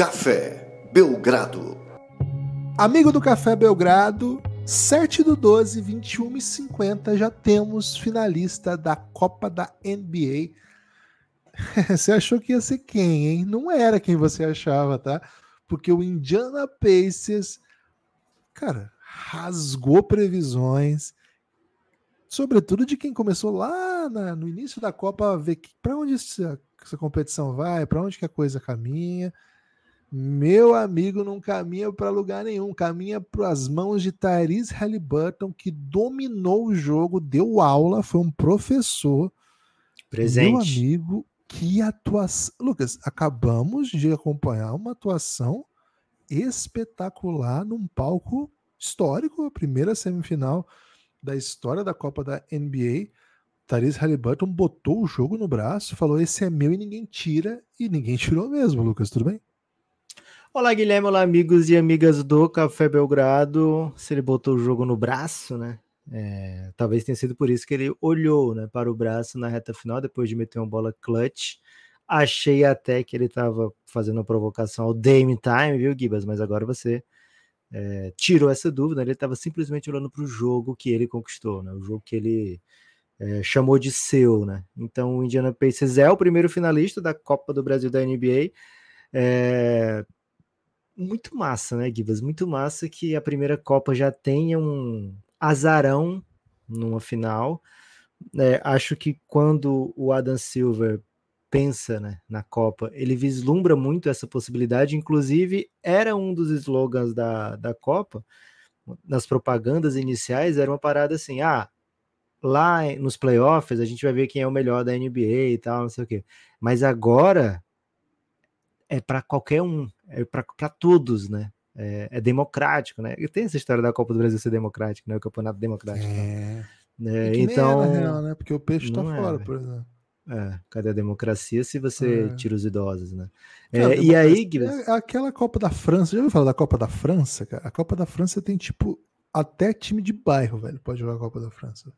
Café Belgrado. Amigo do Café Belgrado, 7 do 12, 21 e 50, já temos finalista da Copa da NBA. você achou que ia ser quem, hein? Não era quem você achava, tá? Porque o Indiana Pacers, cara, rasgou previsões, sobretudo de quem começou lá na, no início da Copa a ver para onde essa, essa competição vai, para onde que a coisa caminha. Meu amigo não caminha para lugar nenhum, caminha para as mãos de Tyrese Halliburton, que dominou o jogo, deu aula, foi um professor. Presente. Meu amigo, que atuação. Lucas, acabamos de acompanhar uma atuação espetacular num palco histórico, a primeira semifinal da história da Copa da NBA. Tyrese Halliburton botou o jogo no braço, falou: Esse é meu e ninguém tira, e ninguém tirou mesmo, Lucas, tudo bem? Olá, Guilherme. Olá, amigos e amigas do Café Belgrado. Se ele botou o jogo no braço, né? É, talvez tenha sido por isso que ele olhou né, para o braço na reta final, depois de meter uma bola clutch. Achei até que ele estava fazendo uma provocação ao Dame Time, viu, Gibas? Mas agora você é, tirou essa dúvida. Ele estava simplesmente olhando para o jogo que ele conquistou, né? o jogo que ele é, chamou de seu. Né? Então, o Indiana Pacers é o primeiro finalista da Copa do Brasil da NBA. É, muito massa, né, Gibas? Muito massa que a primeira Copa já tenha um azarão numa final. É, acho que quando o Adam Silver pensa né, na Copa, ele vislumbra muito essa possibilidade. Inclusive, era um dos slogans da, da Copa, nas propagandas iniciais, era uma parada assim: ah, lá nos playoffs a gente vai ver quem é o melhor da NBA e tal, não sei o quê. Mas agora é para qualquer um, é para todos, né? É, é, democrático, né? E tem essa história da Copa do Brasil ser democrático, né? O campeonato democrático. É. Né? Então, é, real, né? Porque o peixe tá fora, por exemplo. É, cadê a democracia se você é. tira os idosos, né? É, e aí, é aquela Copa da França, já ouviu falar da Copa da França, cara? A Copa da França tem tipo até time de bairro, velho, pode jogar a Copa da França.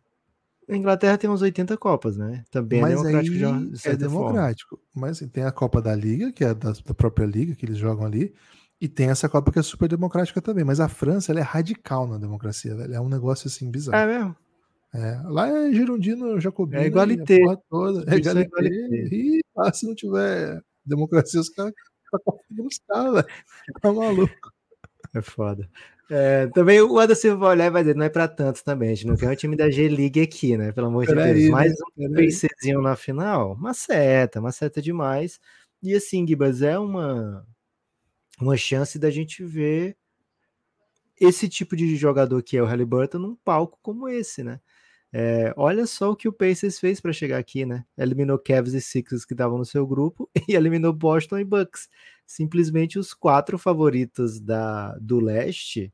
A Inglaterra tem uns 80 Copas, né? Também é Mas é democrático. Já, é democrático. Forma. Mas assim, tem a Copa da Liga, que é da, da, própria Liga, que eles jogam ali. E tem essa Copa que é super democrática também. Mas a França, ela é radical na democracia, velho. É um negócio assim bizarro. É mesmo? É. Lá é Girondino, Jacobino. É igualité. Toda. É, igualité. E ah, se não tiver democracia, os caras velho. Tá maluco. É foda. É, também o Anderson vai olhar e vai dizer, não é para tantos também, a gente não quer um time da G-League aqui, né? Pelo amor de Deus. Aí, Mais né? um PCzinho na final, uma seta, uma seta demais. E assim, Gibas, é uma, uma chance da gente ver esse tipo de jogador que é o Halliburton num palco como esse, né? É, olha só o que o Pacers fez para chegar aqui, né? Eliminou Cavs e Sixers que estavam no seu grupo e eliminou Boston e Bucks. Simplesmente os quatro favoritos da, do leste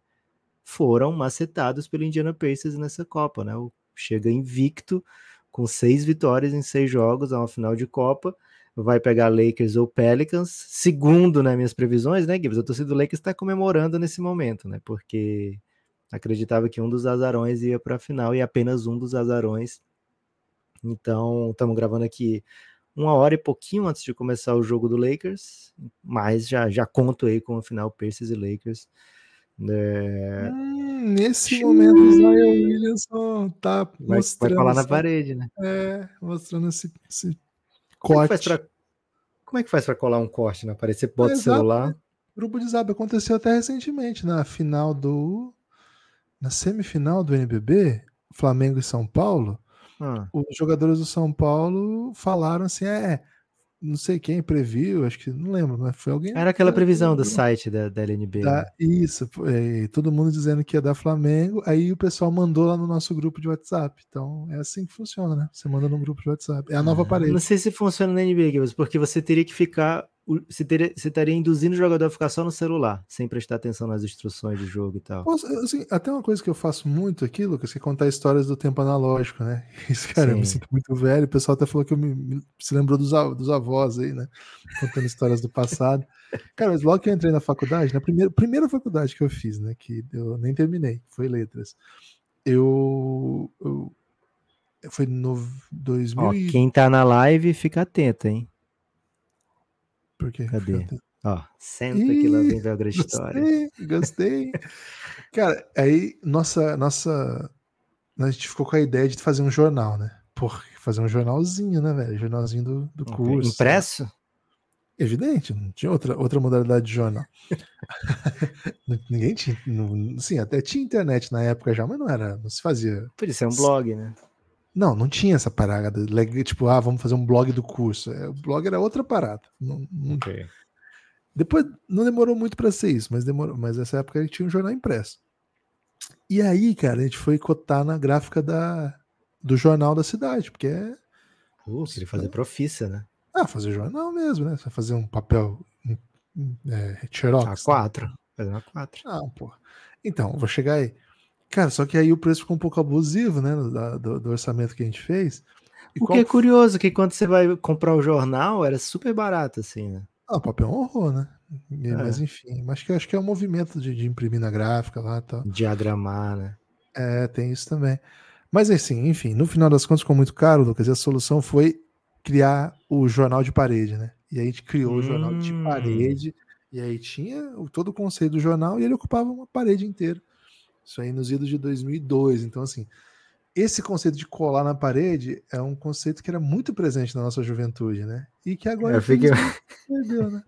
foram macetados pelo Indiana Pacers nessa Copa, né? O, chega invicto com seis vitórias em seis jogos a uma final de Copa. Vai pegar Lakers ou Pelicans, segundo né, minhas previsões, né, Gibbs? A torcida do Lakers está comemorando nesse momento, né? Porque acreditava que um dos azarões ia para a final e apenas um dos azarões. Então, estamos gravando aqui uma hora e pouquinho antes de começar o jogo do Lakers, mas já, já conto aí com a final Pacers e Lakers. É... Hum, nesse momento, o Zion Williamson tá vai, mostrando. Vai falar na parede, né? É, mostrando esse, esse corte. Como é, pra, como é que faz para colar um corte na parede? Você bota o celular. Grupo de zap aconteceu até recentemente, na final do na semifinal do NBB, Flamengo e São Paulo, ah. os jogadores do São Paulo falaram assim: é, não sei quem previu, acho que não lembro, mas foi alguém. Era aquela previsão do site da, da LNB. Da, né? Isso, é, todo mundo dizendo que ia dar Flamengo, aí o pessoal mandou lá no nosso grupo de WhatsApp. Então é assim que funciona, né? Você manda no grupo de WhatsApp. É a nova ah, parede. Não sei se funciona na NBA, porque você teria que ficar você, teria, você estaria induzindo o jogador a ficar só no celular, sem prestar atenção nas instruções de jogo e tal. Assim, até uma coisa que eu faço muito aqui, Lucas, que é contar histórias do tempo analógico, né? Isso, cara, Sim. eu me sinto muito velho. O pessoal até falou que eu me, me se lembrou dos, dos avós aí, né? Contando histórias do passado. Cara, mas logo que eu entrei na faculdade, na primeira, primeira faculdade que eu fiz, né? Que eu nem terminei, foi letras. Eu, eu foi no 2000 Ó, quem tá na live fica atento, hein? Por quê? Cadê? Ó, senta Ih, que lá vem a grande história. Gostei, gostei. Cara, aí nossa, nossa. A gente ficou com a ideia de fazer um jornal, né? Por fazer um jornalzinho, né, velho? Jornalzinho do, do curso. Impresso? Evidente, não tinha outra, outra modalidade de jornal. Ninguém tinha. Não, sim, até tinha internet na época já, mas não era. Não se fazia. Por isso é um blog, né? Não, não tinha essa parada. Tipo, ah, vamos fazer um blog do curso. É, o blog era outra parada. Não, não... Okay. Depois não demorou muito para ser isso, mas demorou. Mas nessa época gente tinha um jornal impresso. E aí, cara, a gente foi cotar na gráfica da, do jornal da cidade, porque é. Uh, queria fazer é. profissa, né? Ah, fazer jornal mesmo, né? Você fazer um papel é, xerox. A4. Né? Fazer uma 4. Ah, porra. Então, vou chegar aí. Cara, só que aí o preço ficou um pouco abusivo, né? Do, do orçamento que a gente fez. E o que é curioso, que quando você vai comprar o jornal, era super barato, assim, né? Ah, o papel é horror, né? É. Mas enfim, mas que acho que é um movimento de, de imprimir na gráfica lá tal. Diagramar, né? É, tem isso também. Mas assim, enfim, no final das contas ficou muito caro, Lucas, e a solução foi criar o jornal de parede, né? E aí a gente criou hum. o jornal de hum. parede, e aí tinha todo o conceito do jornal e ele ocupava uma parede inteira. Isso aí nos idos de 2002. Então, assim, esse conceito de colar na parede é um conceito que era muito presente na nossa juventude, né? E que agora eu fico... perdeu, né?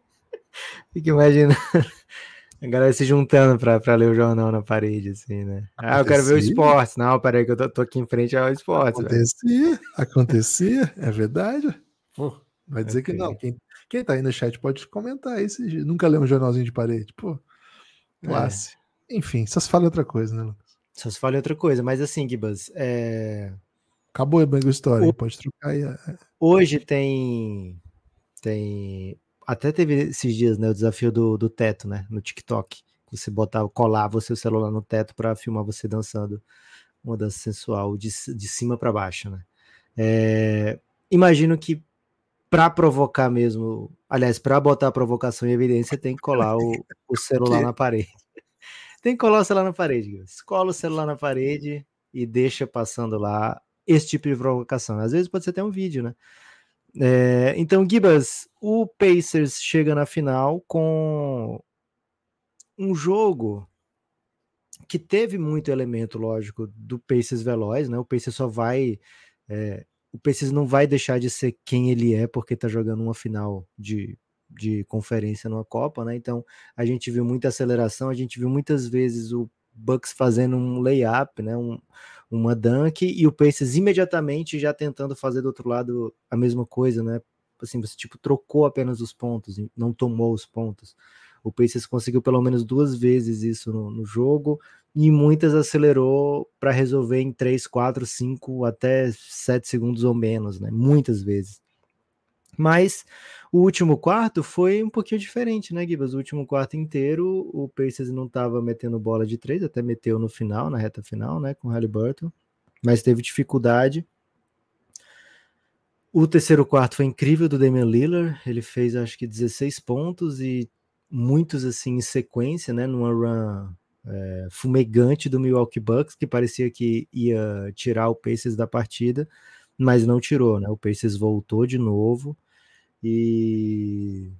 Fico imaginando a galera se juntando para ler o jornal na parede, assim, né? Acontecia. Ah, eu quero ver o esporte. Não, peraí que eu tô, tô aqui em frente ao esporte. Acontecia, velho. acontecia, é verdade. Pô, vai dizer okay. que não. Quem, quem tá aí no chat pode comentar aí se nunca leu um jornalzinho de parede. Pô, classe. É. Enfim, só se fala outra coisa, né, Lucas? Só se fala outra coisa, mas assim, Gibas, é... Acabou a história, o... pode trocar aí. É. Hoje tem tem até teve esses dias, né, o desafio do, do teto, né, no TikTok. Você botar, colava o seu celular no teto para filmar você dançando uma dança sensual de, de cima para baixo, né? É, imagino que para provocar mesmo, aliás, para botar a provocação em evidência, tem que colar o, o celular na parede. Tem que colar o celular na parede. Cola o celular na parede e deixa passando lá esse tipo de provocação. Às vezes pode ser até um vídeo, né? É, então, Gibas, o Pacers chega na final com um jogo que teve muito elemento, lógico, do Pacers veloz, né? O Pacers só vai. É, o Pacers não vai deixar de ser quem ele é porque tá jogando uma final de, de conferência numa Copa, né? Então a gente viu muita aceleração, a gente viu muitas vezes o Bucks fazendo um layup, né? Um, uma dunk e o Pacers imediatamente já tentando fazer do outro lado a mesma coisa, né? Assim, você tipo trocou apenas os pontos, não tomou os pontos. O Pacers conseguiu pelo menos duas vezes isso no, no jogo e muitas acelerou para resolver em 3, 4, 5 até 7 segundos ou menos, né? Muitas vezes. Mas o último quarto foi um pouquinho diferente, né, Gibas? O último quarto inteiro, o Pacers não estava metendo bola de três, até meteu no final, na reta final, né, com o Halliburton, mas teve dificuldade. O terceiro quarto foi incrível do Damian Lillard, ele fez acho que 16 pontos e muitos assim em sequência, né, numa run é, fumegante do Milwaukee Bucks, que parecia que ia tirar o Pacers da partida, mas não tirou, né? O Pacers voltou de novo e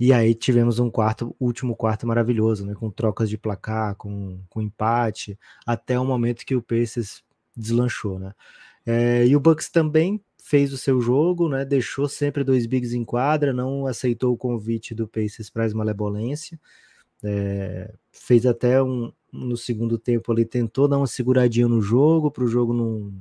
e aí tivemos um quarto, último quarto maravilhoso, né? Com trocas de placar, com, com empate, até o momento que o Pacers deslanchou, né? É, e o Bucks também fez o seu jogo, né? Deixou sempre dois bigs em quadra, não aceitou o convite do Pacers para a malebolência. É, fez até um no segundo tempo ali, tentou dar uma seguradinha no jogo, para o jogo não,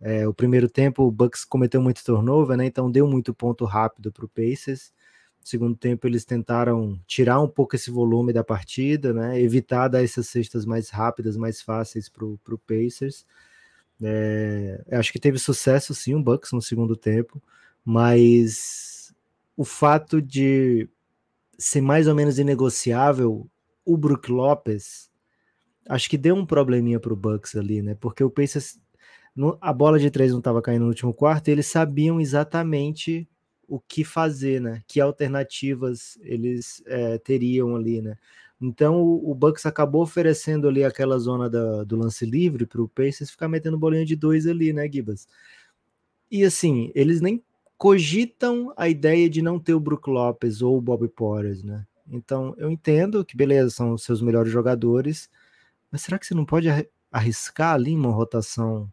é, o primeiro tempo o Bucks cometeu muito turnover, né? Então deu muito ponto rápido para o Pacers. No segundo tempo eles tentaram tirar um pouco esse volume da partida, né? Evitar dar essas cestas mais rápidas, mais fáceis para o Pacers. É, acho que teve sucesso sim o Bucks no segundo tempo, mas o fato de ser mais ou menos inegociável o Brook Lopes, acho que deu um probleminha para o Bucks ali, né? Porque o Pacers no, a bola de três não estava caindo no último quarto, e eles sabiam exatamente o que fazer, né? Que alternativas eles é, teriam ali, né? Então o, o, Bucks acabou oferecendo ali aquela zona da, do lance livre para o Pacers ficar metendo bolinha de dois ali, né, Gibas? E assim, eles nem cogitam a ideia de não ter o Brook Lopes ou o Bob Porras, né? Então, eu entendo que, beleza, são os seus melhores jogadores, mas será que você não pode arriscar ali uma rotação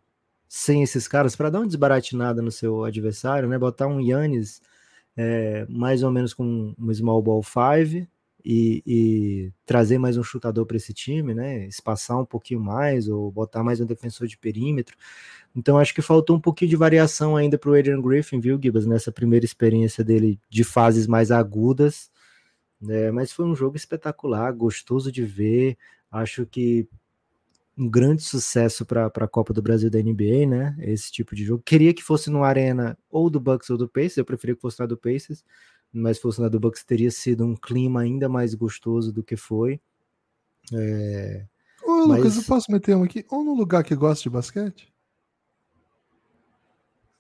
sem esses caras para dar uma desbaratinada no seu adversário, né? Botar um Yannis é, mais ou menos com um small ball five e, e trazer mais um chutador para esse time, né? Espaçar um pouquinho mais ou botar mais um defensor de perímetro. Então acho que faltou um pouquinho de variação ainda para o Adrian Griffin, viu, Gibas, nessa primeira experiência dele de fases mais agudas. Né? Mas foi um jogo espetacular, gostoso de ver. Acho que um grande sucesso para a Copa do Brasil da NBA, né? Esse tipo de jogo. Queria que fosse no Arena ou do Bucks ou do Pacers, eu preferia que fosse na do Pacers, mas fosse na do Bucks teria sido um clima ainda mais gostoso do que foi. É... Ô, mas... Lucas, eu posso meter um aqui? Ou num lugar que gosta de basquete?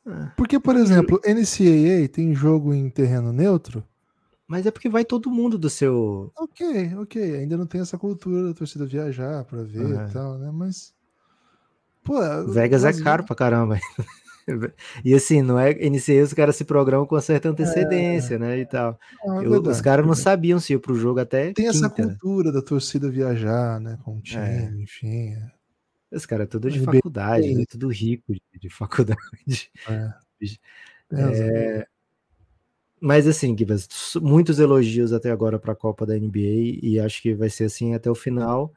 É. Porque, por exemplo, NCAA tem jogo em terreno neutro. Mas é porque vai todo mundo do seu. Ok, ok. Ainda não tem essa cultura da torcida viajar para ver e tal, né? Mas. Pô, Vegas é caro pra caramba. E assim, não é NCAA, os caras se programam com certa antecedência, é, né? E tal. Não, é Eu, os caras não sabiam se ia pro jogo até. Tem quinta. essa cultura da torcida viajar, né? Com o time, é. enfim. É. Os caras é tudo de faculdade, né? tudo rico de, de faculdade. É. É, mas assim, Gibas, muitos elogios até agora para a Copa da NBA e acho que vai ser assim até o final.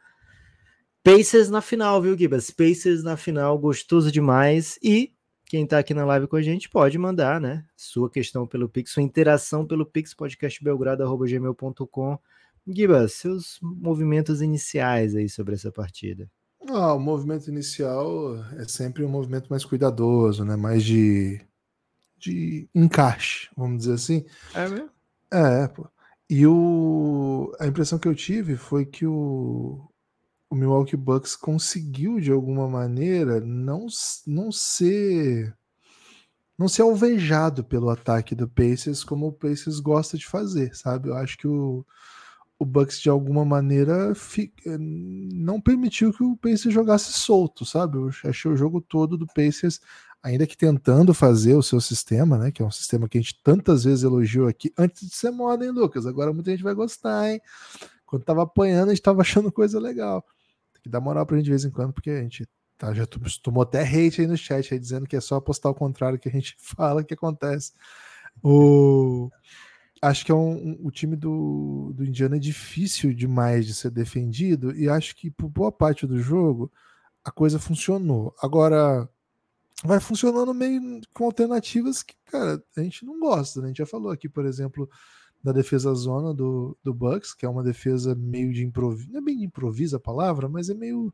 Pacers na final, viu, Gibas? Pacers na final, gostoso demais. E quem está aqui na live com a gente pode mandar, né? Sua questão pelo Pix, sua interação pelo Pix, podcastbelgrado.gmail.com. Gibas, seus movimentos iniciais aí sobre essa partida. Ah, o movimento inicial é sempre um movimento mais cuidadoso, né? Mais de, de encaixe, vamos dizer assim. É mesmo? É, pô. E o, a impressão que eu tive foi que o, o Milwaukee Bucks conseguiu, de alguma maneira, não, não ser não ser alvejado pelo ataque do Pacers como o Pacers gosta de fazer, sabe? Eu acho que o, o Bucks de alguma maneira eh, não permitiu que o Pacers jogasse solto, sabe? Eu achei o jogo todo do Pacers, ainda que tentando fazer o seu sistema, né? Que é um sistema que a gente tantas vezes elogiou aqui, antes de ser moda, hein, Lucas? Agora muita gente vai gostar, hein? Quando tava apanhando, a gente tava achando coisa legal. Tem que dar moral pra gente de vez em quando, porque a gente tá, já tomou até hate aí no chat, aí, dizendo que é só apostar o contrário que a gente fala que acontece. O acho que é um, um, o time do, do Indiana é difícil demais de ser defendido e acho que por boa parte do jogo a coisa funcionou. Agora vai funcionando meio com alternativas que, cara, a gente não gosta, né? A gente já falou aqui, por exemplo, da defesa zona do, do Bucks, que é uma defesa meio de improviso, não é bem de improviso a palavra, mas é meio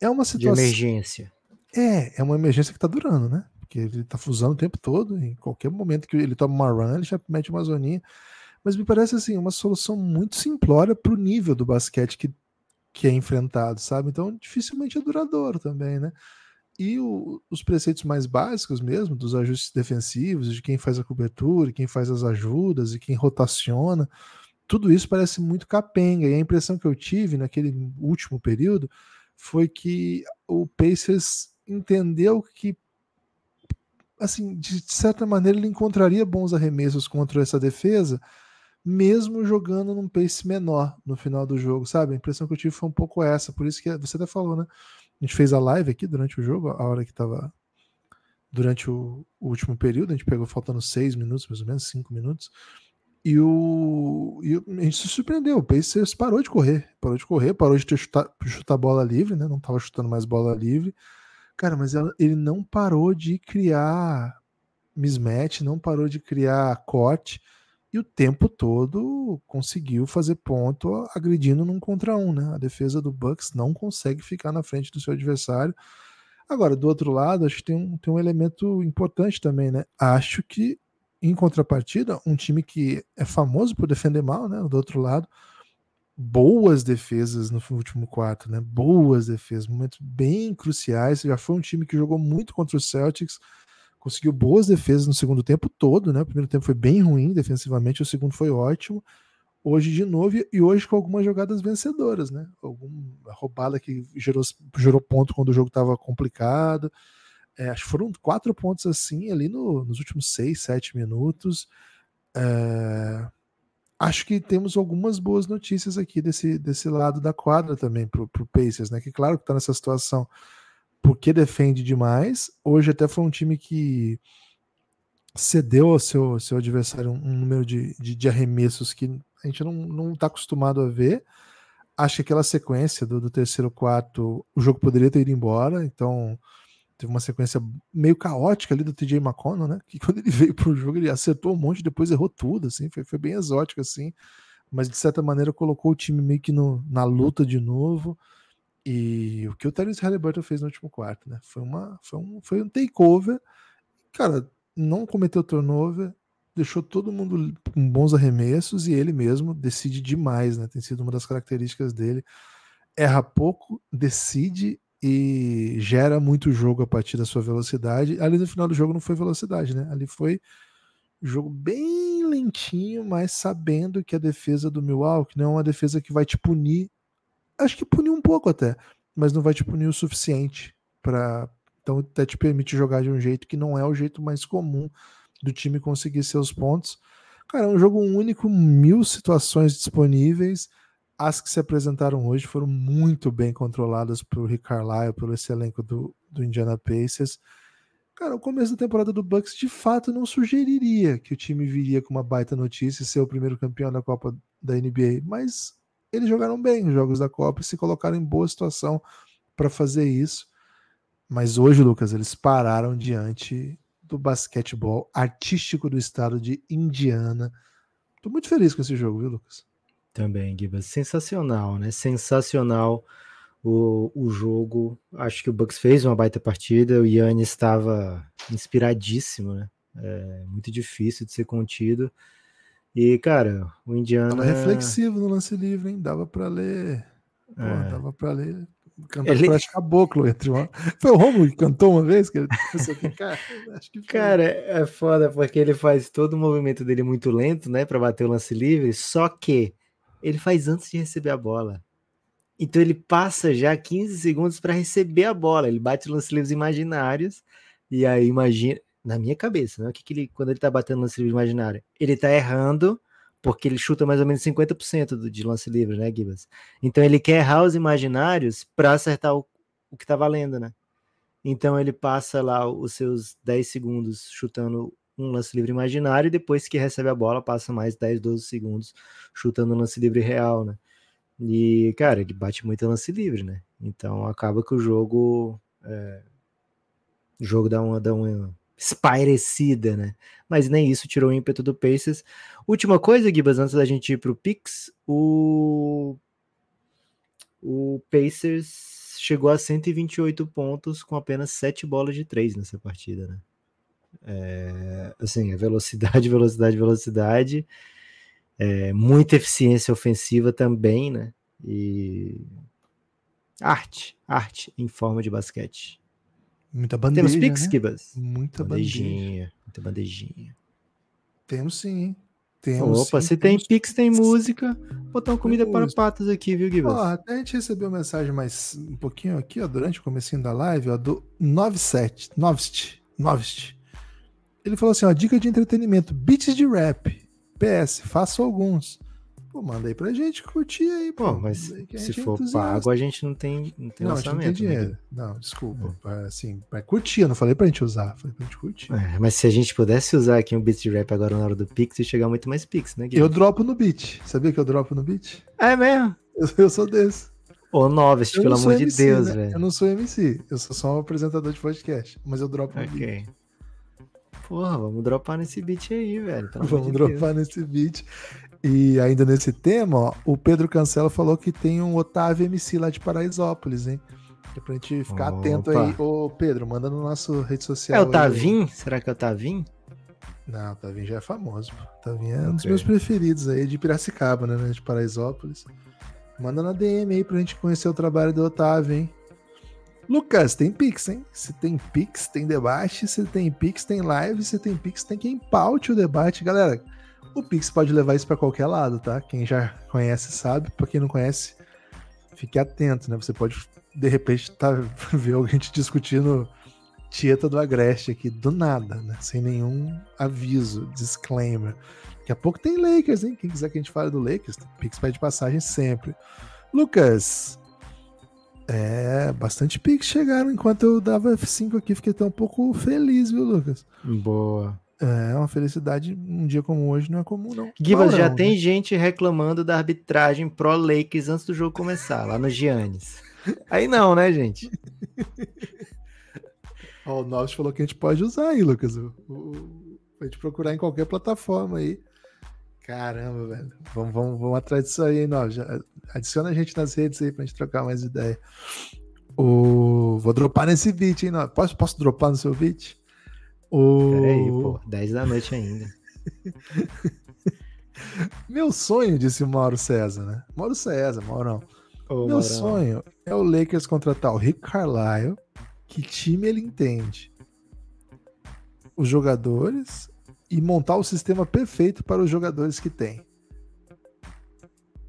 é uma situação de emergência. É, é uma emergência que tá durando, né? porque ele tá fusando o tempo todo, em qualquer momento que ele toma uma run, ele já mete uma zoninha. Mas me parece assim, uma solução muito simplória para o nível do basquete que, que é enfrentado, sabe? Então, dificilmente é duradouro também, né? E o, os preceitos mais básicos mesmo, dos ajustes defensivos, de quem faz a cobertura, quem faz as ajudas e quem rotaciona, tudo isso parece muito capenga. E a impressão que eu tive naquele último período foi que o Pacers entendeu que assim, de certa maneira, ele encontraria bons arremessos contra essa defesa, mesmo jogando num pace menor no final do jogo, sabe? A impressão que eu tive foi um pouco essa, por isso que você até falou, né? A gente fez a live aqui durante o jogo, a hora que tava durante o, o último período, a gente pegou faltando seis minutos, mais ou menos, cinco minutos, e o, e a gente se surpreendeu, o Pacers parou de correr, parou de correr, parou de ter chutar, chutar bola livre, né? Não tava chutando mais bola livre, Cara, mas ela, ele não parou de criar mismatch, não parou de criar corte e o tempo todo conseguiu fazer ponto agredindo num contra um, né? A defesa do Bucks não consegue ficar na frente do seu adversário. Agora, do outro lado, acho que tem um, tem um elemento importante também, né? Acho que, em contrapartida, um time que é famoso por defender mal, né? Do outro lado, boas defesas no último quarto, né? Boas defesas, momentos bem cruciais. Já foi um time que jogou muito contra os Celtics, conseguiu boas defesas no segundo tempo todo, né? O primeiro tempo foi bem ruim defensivamente, o segundo foi ótimo. Hoje de novo, e hoje com algumas jogadas vencedoras, né? Alguma roubada que gerou, gerou ponto quando o jogo estava complicado. É, acho que foram quatro pontos assim ali no, nos últimos seis, sete minutos. É, acho que temos algumas boas notícias aqui desse, desse lado da quadra também para o Pacers, né? Que claro que está nessa situação porque defende demais. Hoje até foi um time que cedeu ao seu, seu adversário um, um número de, de, de, arremessos que a gente não está acostumado a ver. Acho que aquela sequência do, do terceiro quarto, o jogo poderia ter ido embora, então teve uma sequência meio caótica ali do TJ McConnell, né? Que quando ele veio pro jogo, ele acertou um monte, depois errou tudo, assim, foi, foi bem exótico, assim, mas de certa maneira colocou o time meio que no, na luta de novo. E o que o Terence Halliburton fez no último quarto, né? Foi, uma, foi, um, foi um takeover. Cara, não cometeu turnover, deixou todo mundo com bons arremessos e ele mesmo decide demais, né? Tem sido uma das características dele. Erra pouco, decide e gera muito jogo a partir da sua velocidade. Ali no final do jogo não foi velocidade, né? Ali foi jogo bem lentinho, mas sabendo que a defesa do Milwaukee não é uma defesa que vai te punir acho que puniu um pouco até, mas não vai te punir o suficiente para então até te permite jogar de um jeito que não é o jeito mais comum do time conseguir seus pontos. Cara, é um jogo único, mil situações disponíveis. As que se apresentaram hoje foram muito bem controladas por Rick Carlisle, pelo esse elenco do, do Indiana Pacers. Cara, o começo da temporada do Bucks de fato não sugeriria que o time viria com uma baita notícia e ser o primeiro campeão da Copa da NBA, mas eles jogaram bem os jogos da Copa e se colocaram em boa situação para fazer isso. Mas hoje, Lucas, eles pararam diante do basquetebol artístico do estado de Indiana. Estou muito feliz com esse jogo, viu, Lucas? Também, Gibas. Sensacional, né? Sensacional o, o jogo. Acho que o Bucks fez uma baita partida. O Yannis estava inspiradíssimo, né? É muito difícil de ser contido. E, cara, o Indiana. Tava reflexivo no lance livre, hein? Dava para ler. Pô, é. Dava para ler. Cantar ele... caboclo entre uma... Foi o Romulo que cantou uma vez? Que ele... cara, acho que cara, é foda porque ele faz todo o movimento dele muito lento, né? para bater o lance livre, só que ele faz antes de receber a bola. Então ele passa já 15 segundos para receber a bola. Ele bate lance livres imaginários. E aí imagina na minha cabeça, né? O que, que ele, quando ele tá batendo lance livre imaginário? Ele tá errando porque ele chuta mais ou menos 50% do, de lance livre, né, Gibas? Então ele quer errar os imaginários para acertar o, o que tá valendo, né? Então ele passa lá os seus 10 segundos chutando um lance livre imaginário e depois que recebe a bola passa mais 10, 12 segundos chutando um lance livre real, né? E, cara, ele bate muito lance livre, né? Então acaba que o jogo. É, o jogo dá uma, dá uma espairecida, né? Mas nem isso tirou o ímpeto do Pacers. Última coisa, Gibas, antes da gente ir pro Pix, o o Pacers chegou a 128 pontos com apenas 7 bolas de 3 nessa partida, né? É, assim, é velocidade, velocidade, velocidade. É, muita eficiência ofensiva também, né? E arte, arte em forma de basquete. Muita bandeja. Temos Pix, né? Kibas? Muita bandejinha. Bandeja. Muita bandejinha. Temos sim? Temos, Opa, sim, se temos... tem Pix, tem música. Botar uma comida para patas aqui, viu? Ó, até a gente recebeu mensagem mais um pouquinho aqui, ó, durante o comecinho da live, ó, do 97, Novist, Novist. Ele falou assim, ó, dica de entretenimento, beats de rap. PS, faço alguns. Pô, manda aí pra gente curtir aí, pô. pô mas se for pago, a gente não tem, não tem não, orçamento. Não, tem dinheiro. Né? Não, desculpa. É. Assim, vai curtir, eu não falei pra gente usar, falei pra gente curtir. É, mas se a gente pudesse usar aqui um beat de rap agora na hora do Pix, ia chegar muito mais Pix, né, Guilherme? Eu dropo no beat. Sabia que eu dropo no beat? É mesmo? Eu, eu sou desse. Ô, Novest, pelo amor MC, de Deus, né? velho. Eu não sou MC, eu sou só um apresentador de podcast, mas eu dropo no okay. beat. Porra, vamos dropar nesse beat aí, velho. Vamos de dropar nesse beat. E ainda nesse tema, ó, o Pedro Cancela falou que tem um Otávio MC lá de Paraisópolis, hein? É pra gente ficar Opa. atento aí. Ô, Pedro, manda no nosso rede social. É o Tavim? Aí. Será que é o Tavim? Não, o Tavim já é famoso. O Tavim é um dos meus preferidos aí, de Piracicaba, né? De Paraisópolis. Manda na DM aí pra gente conhecer o trabalho do Otávio, hein? Lucas, tem Pix, hein? Se tem Pix, tem debate. Se tem Pix, tem live. Se tem Pix, tem quem paute o debate. Galera, o Pix pode levar isso para qualquer lado, tá? Quem já conhece sabe, para quem não conhece, fique atento, né? Você pode de repente tá, ver alguém te discutindo Tieta do Agreste aqui, do nada, né? Sem nenhum aviso, disclaimer. Daqui a pouco tem Lakers, hein? Quem quiser que a gente fale do Lakers, Pix pede passagem sempre. Lucas, é, bastante Pix chegaram enquanto eu dava F5 aqui. Fiquei até um pouco feliz, viu, Lucas? Boa. É uma felicidade. Um dia como hoje não é comum, não. Gibas, já tem né? gente reclamando da arbitragem pro Lakers antes do jogo começar, lá no Giannis. Aí não, né, gente? Ó, o Novos falou que a gente pode usar aí, Lucas. O, o, a gente procurar em qualquer plataforma aí. Caramba, velho. Vamos, vamos, vamos atrás disso aí, hein, Novos. Adiciona a gente nas redes aí pra gente trocar mais ideia. O... Vou dropar nesse beat, hein, Novos. Posso, posso dropar no seu beat? O... Peraí, pô. 10 da noite ainda. Meu sonho, disse o Mauro César, né? Mauro César, Maurão. Ô, Meu Maurão. sonho é o Lakers contratar o Rick Carlisle que time ele entende, os jogadores e montar o sistema perfeito para os jogadores que tem.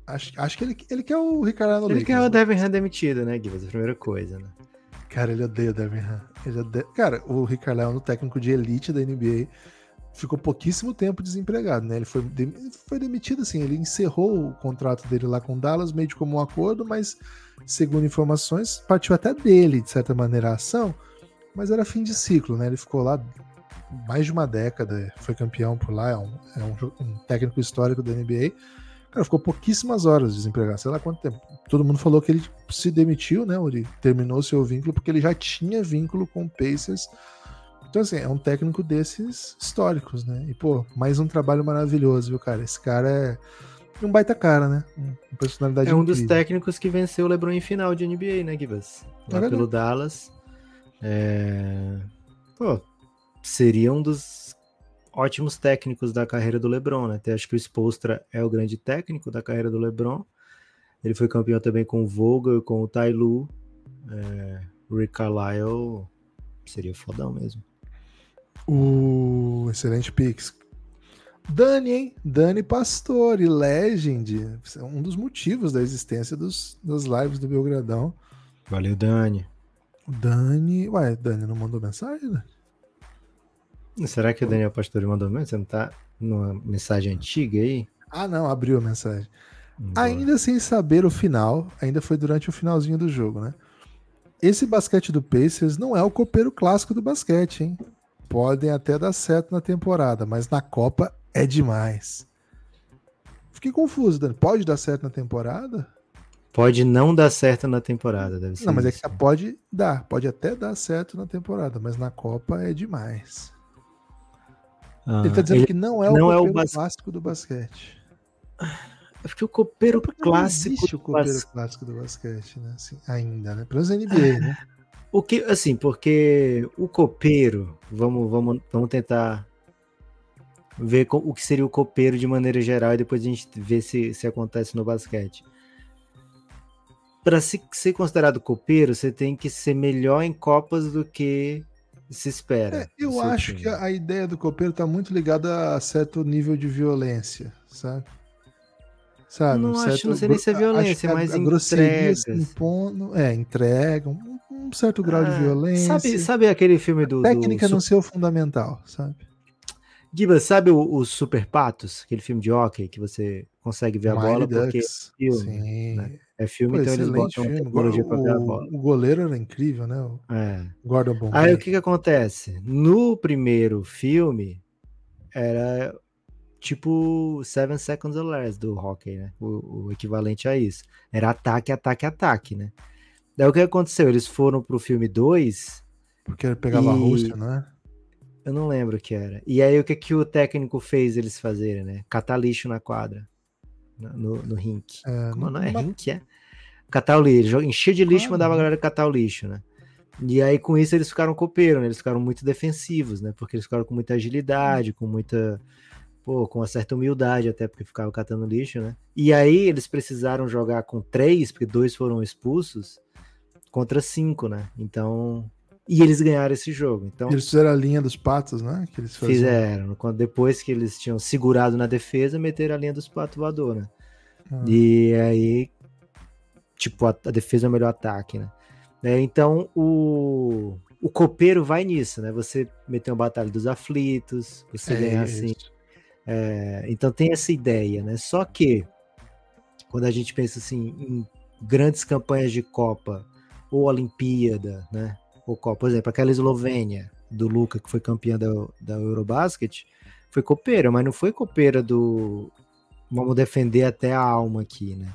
Acho, acho que ele, ele quer o Ricardo Ele Lakers, quer o né? Devin Han demitido, né, Gibbs? A primeira coisa, né? Cara, ele odeia o Devin Han. Odeia... Cara, o Ricardo é um técnico de elite da NBA. Ficou pouquíssimo tempo desempregado, né? Ele foi, foi demitido assim, ele encerrou o contrato dele lá com o Dallas, meio de como um acordo, mas segundo informações, partiu até dele, de certa maneira, a ação, mas era fim de ciclo, né? Ele ficou lá mais de uma década, foi campeão por lá, é um, é um, um técnico histórico da NBA. Cara, ficou pouquíssimas horas desempregado, sei lá quanto tempo. Todo mundo falou que ele se demitiu, né? Ele terminou seu vínculo porque ele já tinha vínculo com o Pacers. Então, assim, é um técnico desses históricos, né? E, pô, mais um trabalho maravilhoso, viu, cara? Esse cara é um baita cara, né? Uma personalidade É um incrível. dos técnicos que venceu o LeBron em final de NBA, né, Gibas? Lá é pelo Dallas. É... Pô, seria um dos ótimos técnicos da carreira do LeBron, né? Até acho que o Spolstra é o grande técnico da carreira do LeBron. Ele foi campeão também com o Vogel, com o Ty Lue. É... Rick Carlisle seria fodão mesmo. O excelente Pix. Dani, hein? Dani Pastore, Legend. É um dos motivos da existência dos, das lives do Belgradão. Valeu, Dani. Dani. Ué, Dani não mandou mensagem, né? Será que o Daniel Pastore mandou mensagem? Você não tá numa mensagem antiga aí? Ah, não, abriu a mensagem. Boa. Ainda sem saber o final, ainda foi durante o finalzinho do jogo, né? Esse basquete do Pacers não é o copeiro clássico do basquete, hein? Podem até dar certo na temporada, mas na Copa é demais. Fiquei confuso, Dani. Pode dar certo na temporada? Pode não dar certo na temporada, deve ser. Não, mas é que pode dar. Pode até dar certo na temporada, mas na Copa é demais. Ah, ele tá dizendo ele que não é o não é o bas... clássico do basquete. É porque o copeiro Porque clássico. Não o copeiro bas... clássico do basquete, né? Assim, ainda, né? Pelo menos NBA, né? O que, assim, porque o copeiro, vamos, vamos, vamos tentar ver o que seria o copeiro de maneira geral e depois a gente vê se, se acontece no basquete. Para se, ser considerado copeiro, você tem que ser melhor em Copas do que se espera. É, eu acho time. que a ideia do copeiro está muito ligada a certo nível de violência, sabe? Sabe? Não um acho, certo, não sei nem se é violência, é mas entregas. Impondo, é, entrega, um, um certo grau ah, de violência. Sabe, sabe aquele filme do. A técnica do... não ser o fundamental, sabe? Giba, sabe os Super Patos? Aquele filme de hockey que você consegue ver a bola porque é filme. Né? É filme, Pô, então eles botam filme. tecnologia para ver a bola. O goleiro era incrível, né? O é. Gordon Bombay. Aí o que que acontece? No primeiro filme era tipo Seven Seconds or Less do hockey, né? O, o, equivalente a isso. Era ataque, ataque, ataque, né? Daí o que aconteceu? Eles foram pro filme 2 porque pegava e... a Rússia, não é? Eu não lembro o que era. E aí o que, que o técnico fez eles fazerem, né? Catar lixo na quadra. No, no rink. É, Como não é uma... rink, é? Catar o lixo. Encher de lixo, ah, mandava a galera catar o lixo, né? E aí com isso eles ficaram copeiro, né? Eles ficaram muito defensivos, né? Porque eles ficaram com muita agilidade, com muita... Pô, com uma certa humildade até, porque ficavam catando lixo, né? E aí eles precisaram jogar com três, porque dois foram expulsos, contra cinco, né? Então e eles ganharam esse jogo. Então, eles fizeram a linha dos patos, né? Que eles fizeram. Quando, depois que eles tinham segurado na defesa, meteram a linha dos patos voador, né? Ah. E aí, tipo, a, a, defesa é o melhor ataque, né? É, então, o, o copeiro vai nisso, né? Você meter uma batalha dos aflitos, você É ganhar assim. é, então tem essa ideia, né? Só que quando a gente pensa assim em grandes campanhas de Copa ou Olimpíada, né? Ou Copa, por exemplo, aquela Eslovênia do Luca que foi campeã da, da Eurobasket, foi copeira, mas não foi copeira do vamos defender até a alma aqui, né?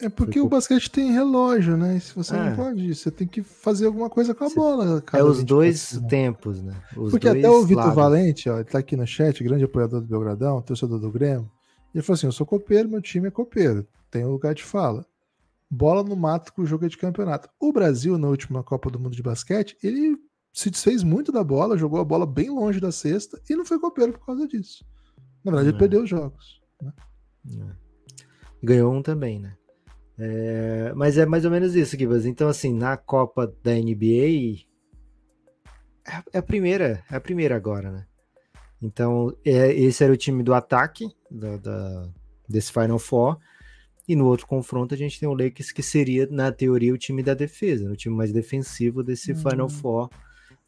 É porque o basquete tem relógio, né? E se você É. não pode, você tem que fazer alguma coisa com a Você- bola. É os 24 dois segundos. tempos, né? Os Porque até o Vitor lados. Valente, ó, ele tá aqui no chat, grande apoiador do Belgradão, torcedor do Grêmio. Ele falou assim: eu sou copeiro, meu time é copeiro. Tem um lugar de fala. Bola no mato com o jogo é de campeonato. O Brasil, na última Copa do Mundo de basquete, ele se desfez muito da bola, jogou a bola bem longe da cesta e não foi copeiro por causa disso. Na verdade, ele É. perdeu os jogos. Ganhou um também, né? É, mas é mais ou menos isso, Gibas. Então, assim, na Copa da NBA é a- é a primeira, é a primeira agora, né? Então, é, esse era o time do ataque da, da- desse Final Four. E no outro confronto a gente tem o Lakers, que seria, na teoria, o time da defesa, né? o time mais defensivo desse Hum. Final Four.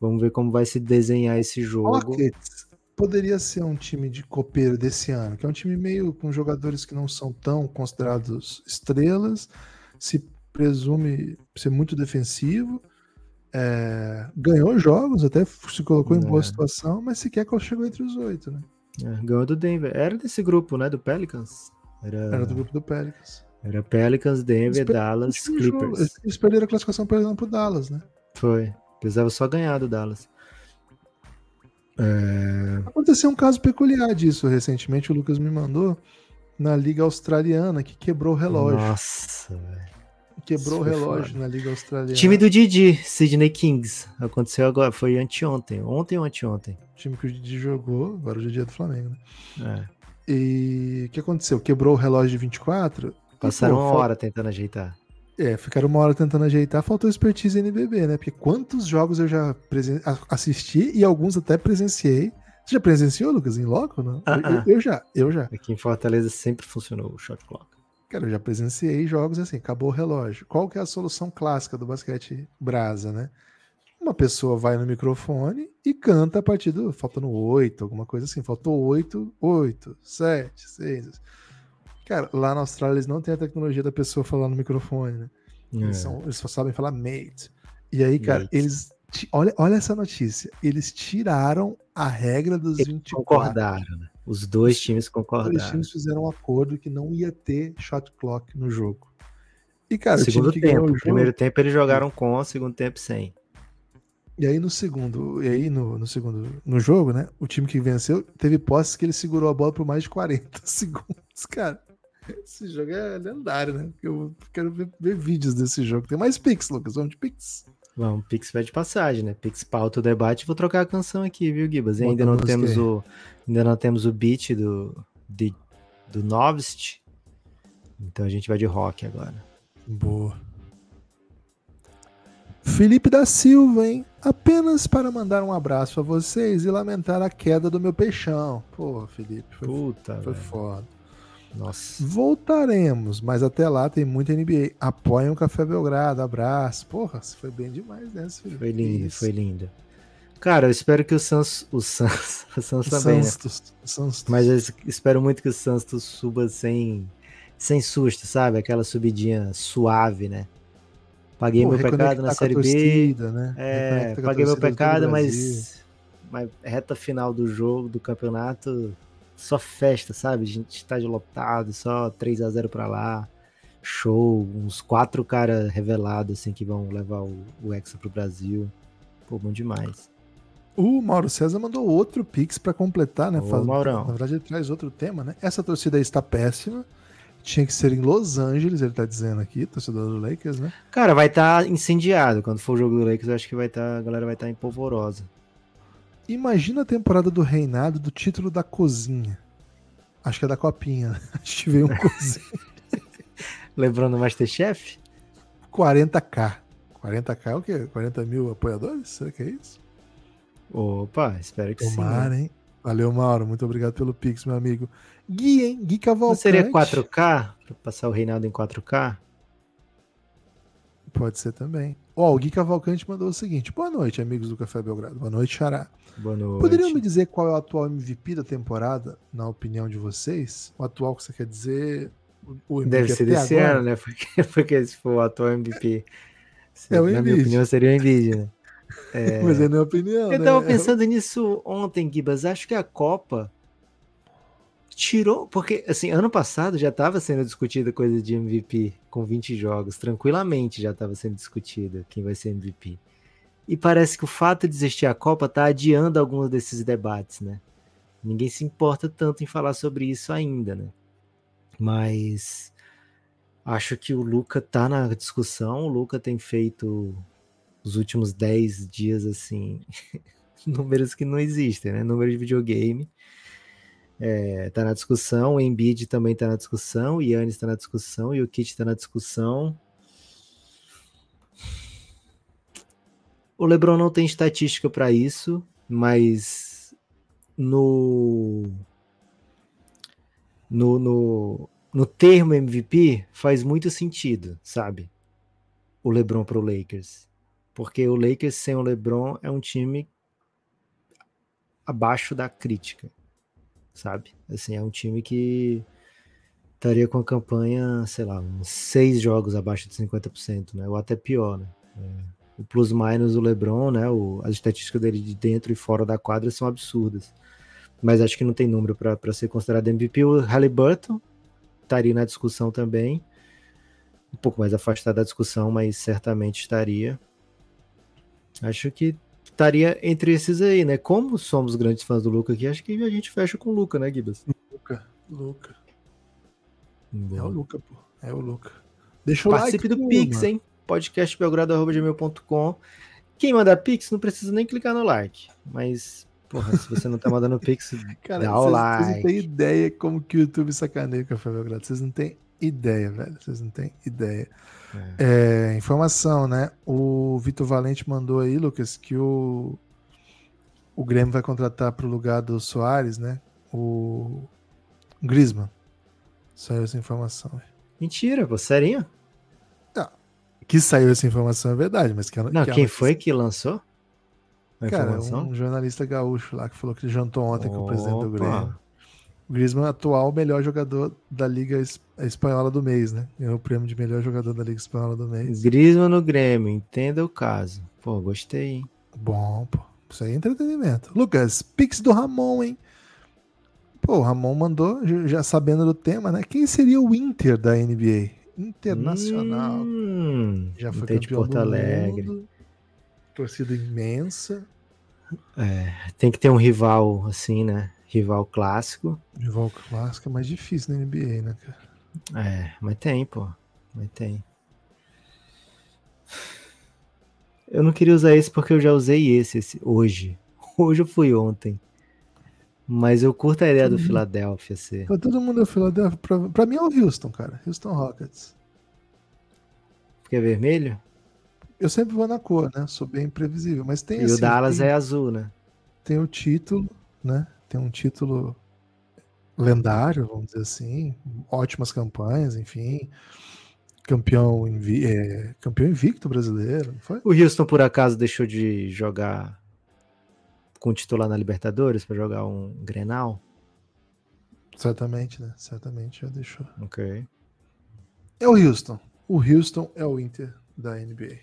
Vamos ver como vai se desenhar esse jogo. Rockets poderia ser um time de copeiro desse ano, que é um time meio com jogadores que não são tão considerados estrelas, se presume ser muito defensivo, é, ganhou jogos, até se colocou em boa É. situação, mas sequer chegou entre os oito, né? É, ganhou do Denver. Era desse grupo, né? Do Pelicans. Era, Era do grupo do Pelicans. era Pelicans, Denver, Eles Dallas, jogo, Clippers. Eles perderam a classificação perdendo pro Dallas, né? Foi. Precisava só ganhar do Dallas. É, Aconteceu um caso peculiar disso recentemente, o Lucas me mandou na Liga Australiana, que quebrou o relógio. Nossa, velho. Quebrou o relógio foda. na Liga Australiana. Time do Didi, Sydney Kings. Aconteceu agora, foi anteontem. Ontem ou anteontem? time que o Didi jogou, agora hoje é dia do Flamengo, né? É. E o que aconteceu? Quebrou o relógio de 24. e, Passaram pô, uma hora tentando ajeitar. É, ficaram uma hora tentando ajeitar, faltou expertise NBB, né? Porque quantos jogos eu já presen- assisti e alguns até presenciei. Você já presenciou, Lucas, em loco? Não? Ah, Eu, ah. eu já, eu já. Aqui em Fortaleza sempre funcionou o shot clock. Cara, eu já presenciei jogos assim, acabou o relógio. Qual que é a solução clássica do basquete brasa, né? Uma pessoa vai no microfone e canta a partir do. Faltando oito, alguma coisa assim. Faltou oito, oito, sete, seis. Cara, lá na Austrália eles não têm a tecnologia da pessoa falar no microfone, né? Eles, É. são- eles só sabem falar mate. E aí, cara, Mate. eles. Olha, olha essa notícia. Eles tiraram a regra dos Eles 24. Concordaram, né? Os dois times Os concordaram. times fizeram um acordo que não ia ter shot clock no jogo. E, cara, o segundo time que ganhou tempo. o jogo, Primeiro tempo eles jogaram com, segundo tempo sem. E aí no segundo, e aí no, no segundo, no jogo, né? O time que venceu teve posses que ele segurou a bola por mais de 40 segundos, cara. Esse jogo é lendário, né? Eu quero ver, ver vídeos desse jogo. Tem mais Pix, Lucas. Vamos de Pix. Vamos, Pix vai de passagem, né? Pix pauta o debate. Vou trocar a canção aqui, viu, Gibas? Ainda não temos aí. o ainda não temos o beat do de, do Novist. Então a gente vai de rock agora. Boa. Felipe da Silva, hein? Apenas para mandar um abraço a vocês e lamentar a queda do meu peixão. Pô, Felipe, foi, Puta, foi velho. foda. Nossa. Voltaremos, mas até lá tem muita NBA. Apoiem o Café Belgrado, abraço. Porra, foi bem demais nessa, Felipe. Foi lindo, Isso. foi lindo. Cara, eu espero que o Sans, o Sans, o Sans também, né? Santos, Santos. Mas eu es- espero muito que o Santos suba sem sem susto, sabe? Aquela subidinha suave, né? Paguei Pô, meu pecado na Série B. torcida, né? É, paguei meu pecado, mas, mas reta final do jogo, do campeonato, só festa, sabe? A gente estádio lotado, só 3 a 0 pra lá. Show, uns quatro caras revelados assim que vão levar o, o Hexa pro Brasil. Pô, bom demais. O Mauro César mandou outro Pix pra completar, né? Ô, Faz- Maurão. Na verdade, ele traz outro tema, né? Essa torcida aí está péssima. Tinha que ser em Los Angeles, ele tá dizendo aqui, torcedor do Lakers, né? Cara, vai estar incendiado. Quando for o jogo do Lakers, eu acho que vai estar, a galera vai estar em polvorosa. Imagina a temporada do reinado do título da cozinha. Acho que é da copinha. né? Acho que veio um cozinha. Lembrando o Masterchef? 40k. 40k é o quê? 40 mil apoiadores? Será que é isso? Opa, espero que sim. Tomara, né? hein? Valeu, Mauro. Muito obrigado pelo Pix, meu amigo. Gui, hein? Gui Não Cavalcante. seria 4K? Pra passar o Reinaldo em 4K? Pode ser também. Ó, o Gui Cavalcante mandou o seguinte: Boa noite, amigos do Café Belgrado. Boa noite, Xará. Boa noite. Poderiam me dizer qual é o atual MVP da temporada, na opinião de vocês? O atual que você quer dizer? O Deve ser desse agora? ano, né? Porque, porque se for o atual MVP. É o na minha opinião, seria o Embiid, né? É, Mas é minha opinião. Eu né? tava pensando nisso ontem, Gibas. Acho que a Copa tirou. Porque, assim, ano passado já estava sendo discutida coisa de MVP com 20 jogos. Tranquilamente já estava sendo discutida quem vai ser MVP. E parece que o fato de existir a Copa tá adiando alguns desses debates, né? Ninguém se importa tanto em falar sobre isso ainda, né? Mas acho que o Luca tá na discussão. O Luca tem feito os últimos 10 dias assim números que não existem, né? Número de videogame. É, tá na discussão, o Embiid também tá na discussão, o Yannis tá na discussão, e o Kit tá na discussão. O LeBron não tem estatística para isso, mas no, no no no termo MVP faz muito sentido, sabe? O LeBron pro Lakers. Porque o Lakers sem o LeBron é um time abaixo da crítica, sabe? Assim, é um time que estaria com a campanha, sei lá, uns seis jogos abaixo de 50%, né? Ou até pior, né? É, o plus minus do LeBron, né? O, as estatísticas dele de dentro e fora da quadra são absurdas. Mas acho que não tem número para ser considerado MVP. O Halliburton estaria na discussão também. Um pouco mais afastado da discussão, mas certamente estaria. Acho que estaria entre esses aí, né? Como somos grandes fãs do Luca aqui, acho que a gente fecha com o Luca, né, Gibas? Luca, Luca. É o. Luca, pô. É o Luca. Deixa o Participe like, do. Pix, hein? podcastbelgrado.gmail.com Quem manda Pix não precisa nem clicar no like. Mas, porra, se você não tá mandando Pix, Cara, dá o vocês, like. vocês não têm ideia como que o YouTube sacaneia o Café Belgrado. Vocês não têm ideia, velho. Vocês não têm ideia. É, informação, né? O Vitor Valente mandou aí, Lucas, que o, o Grêmio vai contratar para o lugar do Soares, né? O Griezmann. Saiu essa informação. Mentira, pô, serinho? Que saiu essa informação é verdade, mas que ela- Não, que quem ela- foi que lançou? A Cara, informação? um jornalista gaúcho lá que falou que jantou ontem com o presidente do Opa. Grêmio. O Griezmann, atual melhor jogador da Liga Es- Espanhola do mês, né? Ganhou o prêmio de melhor jogador da Liga Espanhola do mês. Griezmann no Grêmio, entenda o caso. Pô, gostei, hein? Bom, pô. Isso aí é entretenimento. Lucas, Pix do Ramon, hein? Pô, o Ramon mandou, já- sabendo do tema, né? Quem seria o Inter da NBA? Internacional. Hum, já foi Inter de campeão Porto do Alegre. mundo. Torcida imensa. Tem que ter um rival assim, né? Rival clássico. Rival clássico é mais difícil na NBA, né, cara? É, mas tem, pô. Mas tem. Eu não queria usar esse porque eu já usei esse, esse hoje. Hoje eu fui ontem. Mas eu curto a ideia do Uhum. Philadelphia ser. Pra todo mundo é o Philadelphia. Pra, pra mim é o Houston, cara. Houston Rockets. Porque é vermelho? Eu sempre vou na cor, né? Sou bem previsível. Mas tem e assim, o Dallas tem, é azul, né? tem o título, né? Tem um título lendário, vamos dizer assim. Ótimas campanhas, enfim. Campeão, invi é, campeão invicto brasileiro, não foi? O Houston, por acaso, deixou de jogar com titular na Libertadores para jogar um Grenal? Certamente, né? Certamente já deixou. Ok. É o Houston. O Houston é o Inter da NBA.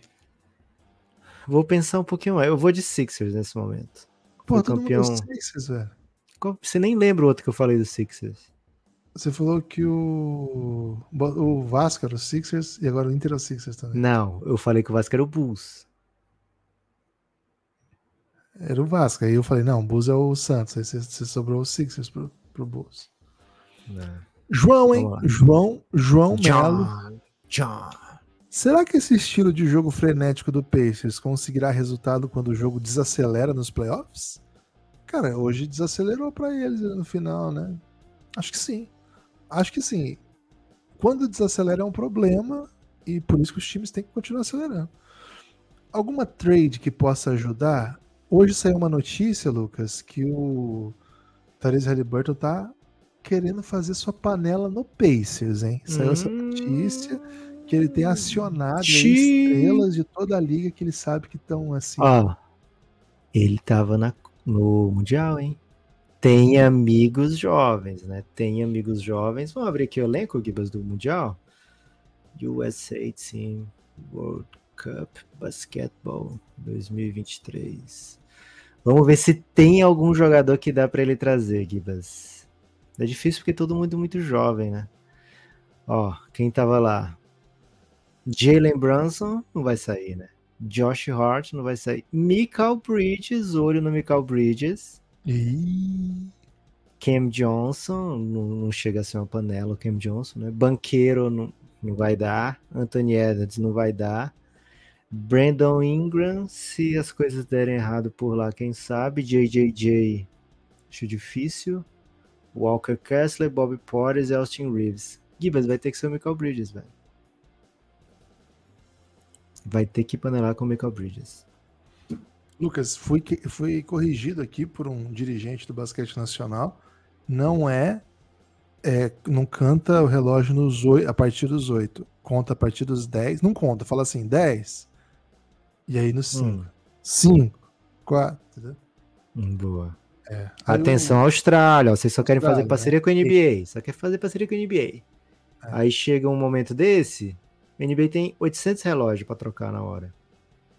Vou pensar um pouquinho mais. Eu vou de Sixers nesse momento. Pô, todo campeão. mundo Sixers, velho. Qual- Você nem lembra o outro que eu falei do Sixers? Você falou que o, o Vasco era o Sixers e agora o Inter é o Sixers também. Não, eu falei que o Vasco era o Bulls. Era o Vasco. Aí eu falei, não, o Bulls é o Santos. Aí você, você sobrou o Sixers pro, pro Bulls. João, hein? Vamos lá. João, João Melo. John. Será que esse estilo de jogo frenético do Pacers conseguirá resultado quando o jogo desacelera nos playoffs? Cara, hoje desacelerou pra eles no final, né? Acho que sim. Acho que sim. Quando desacelera é um problema e por isso que os times têm que continuar acelerando. Alguma trade que possa ajudar? Hoje saiu uma notícia, Lucas, que o Therese Halliburton tá querendo fazer sua panela no Pacers, hein? Saiu essa Hum. notícia que ele tem acionado estrelas de toda a liga que ele sabe que estão assim. Ó, ele tava na- no Mundial, hein? Tem amigos jovens, né? Tem amigos jovens. Vamos abrir aqui o elenco, Gibas, do Mundial. USA Team World Cup Basketball 2023. Vamos ver se tem algum jogador que dá pra ele trazer, Gibas. É difícil porque todo mundo muito jovem, né? Ó, quem tava lá? Jalen Brunson não vai sair, né? Josh Hart não vai sair. Michael Bridges, olho no Michael Bridges. Ih, Cam Johnson, não, não chega a ser uma panela o Cam Johnson, né? Banqueiro não, não vai dar. Anthony Edwards não vai dar. Brandon Ingram, se as coisas derem errado por lá, quem sabe. JJJ, acho difícil. Walker Kessler, Bobby Portis e Austin Reeves. Gibbs vai ter que ser o Michael Bridges, velho. Vai ter que panelar com o Michael Bridges. Lucas, fui, fui corrigido aqui por um dirigente do basquete nacional. Não é, é, não canta o relógio nos a partir dos 8. Conta a partir dos 10. Não conta, fala assim, 10. E aí no 5. Hum, 5, 4. entendeu? hum, boa. Aí Atenção, Austrália. ó, Vocês só querem fazer Austrália, parceria com a NBA. Só quer fazer parceria com a NBA. É. Aí chega um momento desse, a NBA tem 800 relógios pra trocar na hora.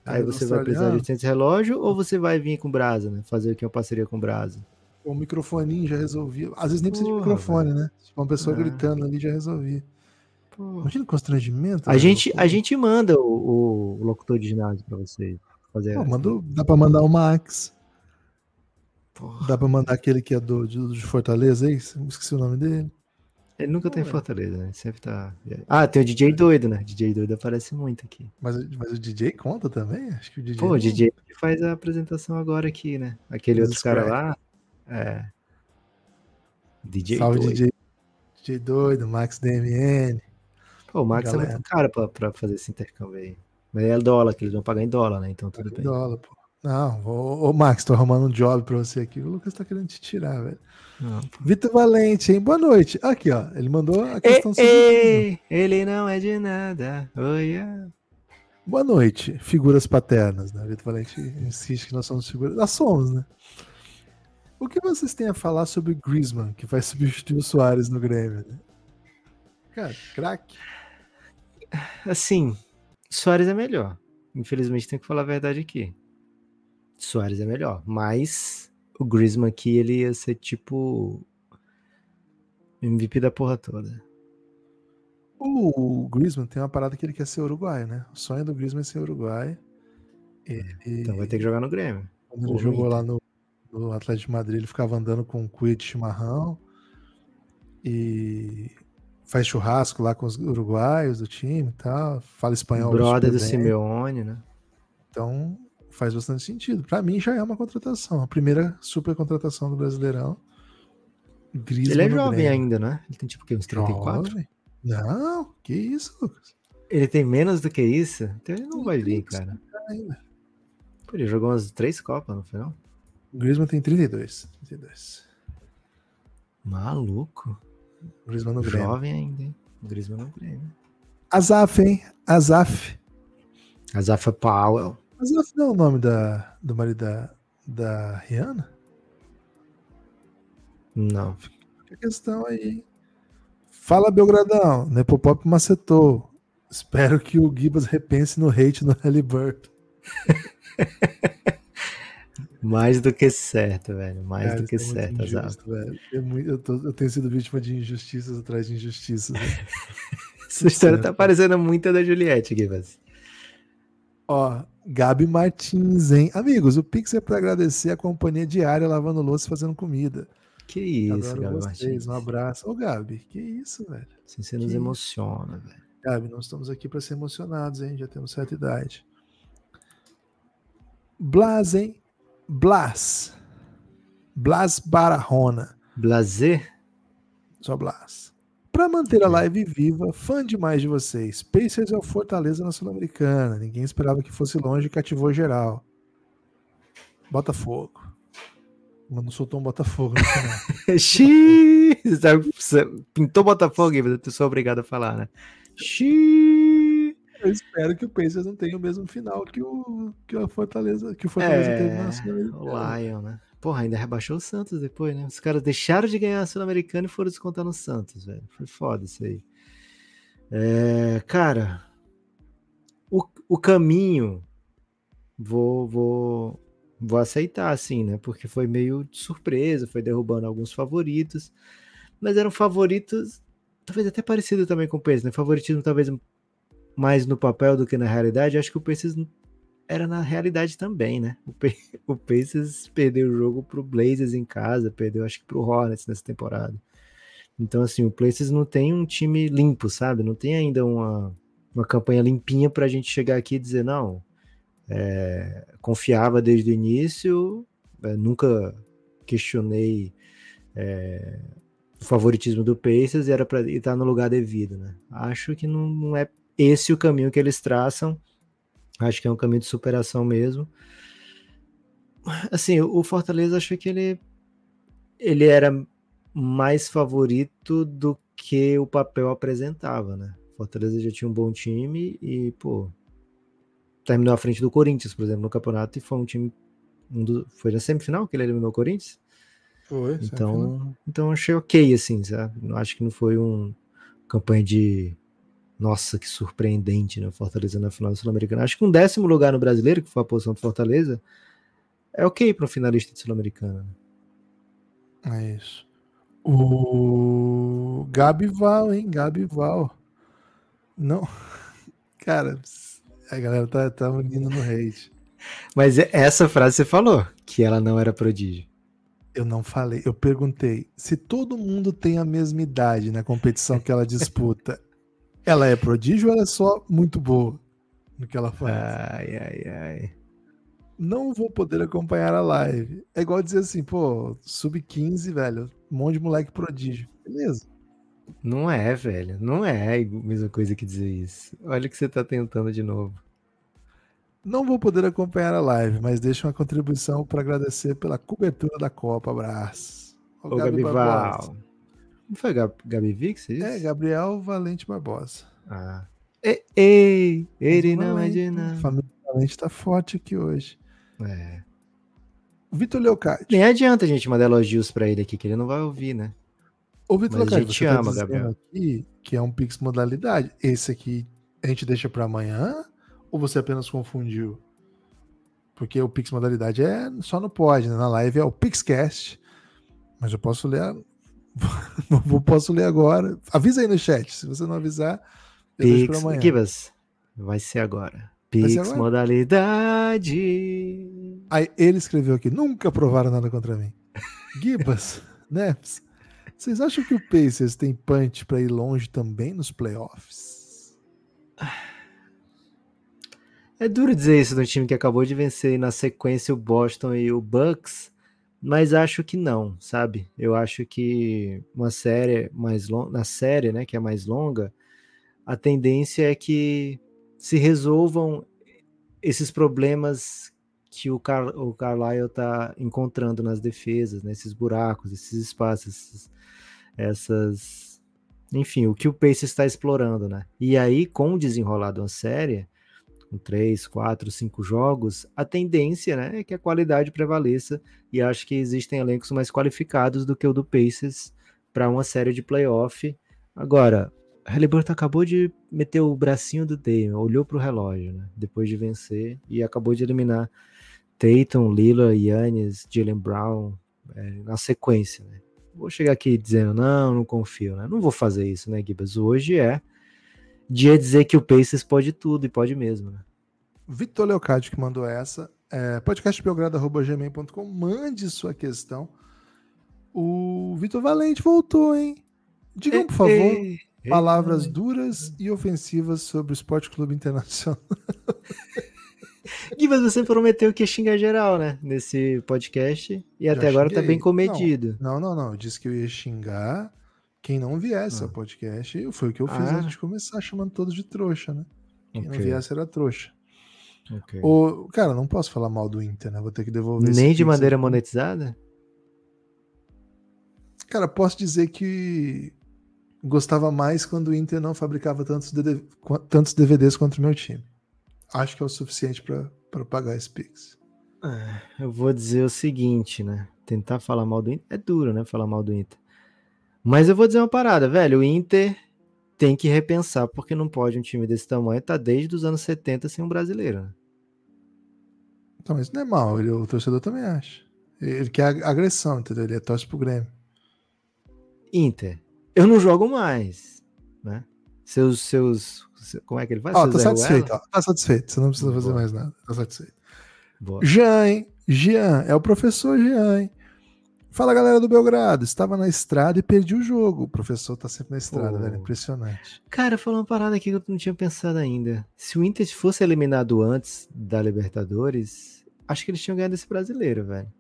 Aí o você vai precisar de australiano- 800 relógios ou você vai vir com Brasa, né? Fazer aqui uma parceria com Brasa. O microfoninho já resolvia. Às vezes nem precisa de microfone, né? Se uma pessoa Ah. gritando ali já resolvia. Imagina o constrangimento. A velho. gente, a gente manda o, o locutor de ginásio pra vocês. Fazer Pô, mandou, dá pra mandar o Max. Porra. Dá pra mandar aquele que é do, de, de Fortaleza aí? Esqueci o nome dele. Ele nunca tá em. Fortaleza, né? Sempre tá. Ah, tem o DJ doido, né? DJ doido aparece muito aqui. Mas, mas o DJ conta também? Acho que o DJ. Pô, o DJ que faz a apresentação agora aqui, né? Aquele outro cara lá. É. DJ Salve doido. DJ. DJ doido, Max DMN. Pô, o Max é Galera. muito caro pra, pra fazer esse intercâmbio aí. Mas é dólar, que eles vão pagar em dólar, né? Então tudo bem. Dólar, pô. Não, ô, ô, Max, tô arrumando um job pra você aqui. O Lucas tá querendo te tirar, velho. Vitor Valente, hein? Boa noite. Aqui, ó. Ele mandou a Ei, questão sobre. ei, ele não é de nada. Oh, yeah. Boa noite, figuras paternas, né? Vitor Valente insiste que nós somos figuras. Nós somos, né? O que vocês têm a falar sobre o Griezmann, que vai substituir o Soares no Grêmio? Né? Cara, craque. Assim, Soares é melhor. Infelizmente, tem que falar a verdade aqui. Soares é melhor. Mas o Griezmann aqui, ele ia ser tipo. MVP da porra toda. O Griezmann tem uma parada que ele quer ser uruguaio, né? O sonho do Griezmann é ser uruguaio. Ele, Então vai ter que jogar no Grêmio. quando ele jogou lá no, no Atlético de Madrid, ele ficava andando com um cuia de chimarrão e faz churrasco lá com os uruguaios do time e tal. Fala espanhol. Brother do bem. Simeone, né? Então faz bastante sentido. Pra mim já é uma contratação. A primeira super contratação do Brasileirão. Griezmann Ele é no jovem Grêmio. ainda, né? Ele tem tipo o quê? Uns 34? Jovem? Não, que isso, Lucas. Ele tem menos do que isso? Então ele não vai vir, cara. Pô, ele jogou umas três Copas, não foi não? O Griezmann tem 32. 32. Maluco. O Griezmann no Grêmio. Jovem ainda, hein? O Griezmann no Grêmio. Azaf, hein? Azaf. Azafa Powell. Não é o nome da, do marido da, da Rihanna? Não. Fica a questão aí. Fala, Belgradão. Nepopop macetou. Espero que o Gibas repense no hate no Halliburton. Mais do que certo, velho. Mais Cara, do que é certo, injusto, velho. É muito- eu, tô- eu tenho sido vítima de injustiças atrás de injustiças. né? Essa história certo. tá parecendo muito a da Juliette, Gibas. Ó, Gabi Martins, hein? Amigos, o Pix é pra agradecer a companhia diária lavando louça e fazendo comida. Que isso, Adoro Gabi vocês. Martins. Um abraço. Ô, Gabi, que isso, velho? Assim, você nos Que- emociona, velho. Gabi, nós estamos aqui para ser emocionados, hein? Já temos certa idade. Blas, hein? Blas. Blas Barahona. Blazer? Só Blas. Para manter a live viva, fã demais de vocês. Pacers é o Fortaleza na Sul-Americana. Ninguém esperava que fosse longe e cativou geral. Botafogo. Mas não soltou um Botafogo no final. Xiii! Pintou Botafogo. Eu sou obrigado a falar, né? Xiii! Eu espero que o Pacers não tenha o mesmo final que o, que a Fortaleza, que o Fortaleza É, teve na o Sul-Americana. Lion, né? Porra, ainda rebaixou o Santos depois, né? Os caras deixaram de ganhar a Sul-Americana e foram descontar no Santos, velho. Foi foda isso aí. É, cara, o, o caminho vou, vou, vou aceitar, assim, né? Porque foi meio de surpresa, foi derrubando alguns favoritos, mas eram favoritos, talvez até parecido também com o Pacers, né? Favoritismo talvez mais no papel do que na realidade. Acho que o Pacers era na realidade também, né? O, Pa- o Pacers perdeu o jogo pro Blazers em casa, perdeu acho que pro Hornets nessa temporada. Então, assim, o Pacers não tem um time limpo, sabe? Não tem ainda uma, uma campanha limpinha pra gente chegar aqui e dizer, não, é, confiava desde o início, é, nunca questionei é, o favoritismo do Pacers e era para estar no lugar devido, né? Acho que não, não é esse o caminho que eles traçam. Acho que é um caminho de superação mesmo. Assim, o Fortaleza acho que ele ele era mais favorito do que o papel apresentava, né? Fortaleza já tinha um bom time e, pô, terminou à frente do Corinthians, por exemplo, no campeonato, e foi um time. Um do, foi na semifinal que ele eliminou o Corinthians? Foi, Então, então achei ok, assim, sabe? Não acho que não foi um campanha de nossa, que surpreendente, né? Fortaleza na final do Sul-Americana. Acho que um décimo lugar no brasileiro, que foi a posição do Fortaleza, é ok para um finalista de Sul-Americana. né? É isso. O Gabi Val, hein? Gabi Val. Não. Cara, a galera tá, tá indo no hate. Mas é- essa frase você falou, que ela não era prodígio. Eu não falei, eu perguntei se todo mundo tem a mesma idade na competição que ela disputa, ela é prodígio ou ela é só muito boa no que ela faz? Ai, ai, ai. Não vou poder acompanhar a live. É igual dizer assim, pô, sub-15, velho, um monte de moleque prodígio. Beleza. Não é, velho. Não é a mesma coisa que dizer isso. Olha o que você tá tentando de novo. Não vou poder acompanhar a live, mas deixo uma contribuição para agradecer pela cobertura da Copa. Abraço. Ô, Gabi Val. Não foi Gab Gabi Vi que você disse? É, Gabriel Valente Barbosa. Ah. Ei, ei, ele não é de nada. Família Valente tá forte aqui hoje. É. Vitor Leocádio. Nem adianta a gente mandar elogios pra ele aqui, que ele não vai ouvir, né? Ô, Vitor gente você tá ama, dizendo Gabriel. aqui que é um Pix modalidade. Esse aqui a gente deixa para amanhã ou você apenas confundiu? Porque o Pix modalidade é só no pod, né? Na live é o Pixcast. Mas eu posso ler. posso ler agora. Avisa aí no chat. Se você não avisar, eu deixo Pix, amanhã. Gibas, vai ser agora. ser Pix agora? modalidade. Aí ele escreveu aqui: nunca provaram nada contra mim. Gibas, Neps, vocês acham que o Pacers tem punch para ir longe também nos playoffs? É duro dizer isso de um time que acabou de vencer na sequência o Boston e o Bucks, mas acho que não, sabe? Eu acho que uma série mais longa, na série, né, que é mais longa, a tendência é que se resolvam esses problemas que o, Car o Carlisle está encontrando nas defesas, né, esses buracos, esses espaços, esses- essas, enfim, o que o Pace está explorando, né? E aí, com o desenrolar de uma série, com três, quatro, cinco jogos, a tendência né, é que a qualidade prevaleça e acho que existem elencos mais qualificados do que o do Pacers para uma série de playoff. Agora, Halliburton acabou de meter o bracinho do Damian, olhou para o relógio, né, depois de vencer e acabou de eliminar Tatum, Lillard, Yannis, Jalen Brown é, na sequência. Né. Vou chegar aqui dizendo, não, não confio, né? Não vou fazer isso, né, Gibas? Hoje é dia dizer que o Pacers pode tudo e pode mesmo, né? Vitor Leocádio que mandou essa. É, podcastbelgrado.gmail.com. Mande sua questão. O Vitor Valente voltou, hein? Digam, por favor, Ei, ei, palavras ei. duras e ofensivas sobre o Esporte Clube Internacional. Gui, mas você prometeu que ia xingar geral, né? Nesse podcast. E até Já agora tá xinguei. bem comedido. Não, não, não. Eu disse que eu ia xingar quem não viesse Ah. ao podcast. Foi o que eu fiz Ah. antes de começar, chamando todos de trouxa, né? Quem não Ok, viesse era trouxa. ok. Ô, cara, não posso falar mal do Inter, né? Vou ter que devolver Nem de maneira aqui. monetizada? Cara, posso dizer que gostava mais quando o Inter não fabricava tantos, tantos DVDs contra o meu time. Acho que é o suficiente para pagar esse Pix. É, eu vou dizer o seguinte, né? Tentar falar mal do Inter é duro, né? Falar mal do Inter. Mas eu vou dizer uma parada, velho. O Inter tem que repensar, porque não pode um time desse tamanho estar tá desde os anos 70 sem um brasileiro. Né? Então, mas não é mal, ele, o torcedor também acha. Ele quer agressão, entendeu? Ele é torce pro Grêmio. Inter, eu não jogo mais, né? Seus, seus, como é que ele faz? Ó, tá satisfeito, ó, tá satisfeito, você não precisa Boa. fazer mais nada, tá satisfeito. Boa. Jean, hein? Jean, é o professor Jean, hein? Fala galera do Belgrado, estava na estrada e perdi o jogo. O professor tá sempre na estrada, oh. velho, impressionante. Cara, falou uma parada aqui que eu não tinha pensado ainda. Se o Inter fosse eliminado antes da Libertadores, acho que eles tinham ganhado esse brasileiro, velho.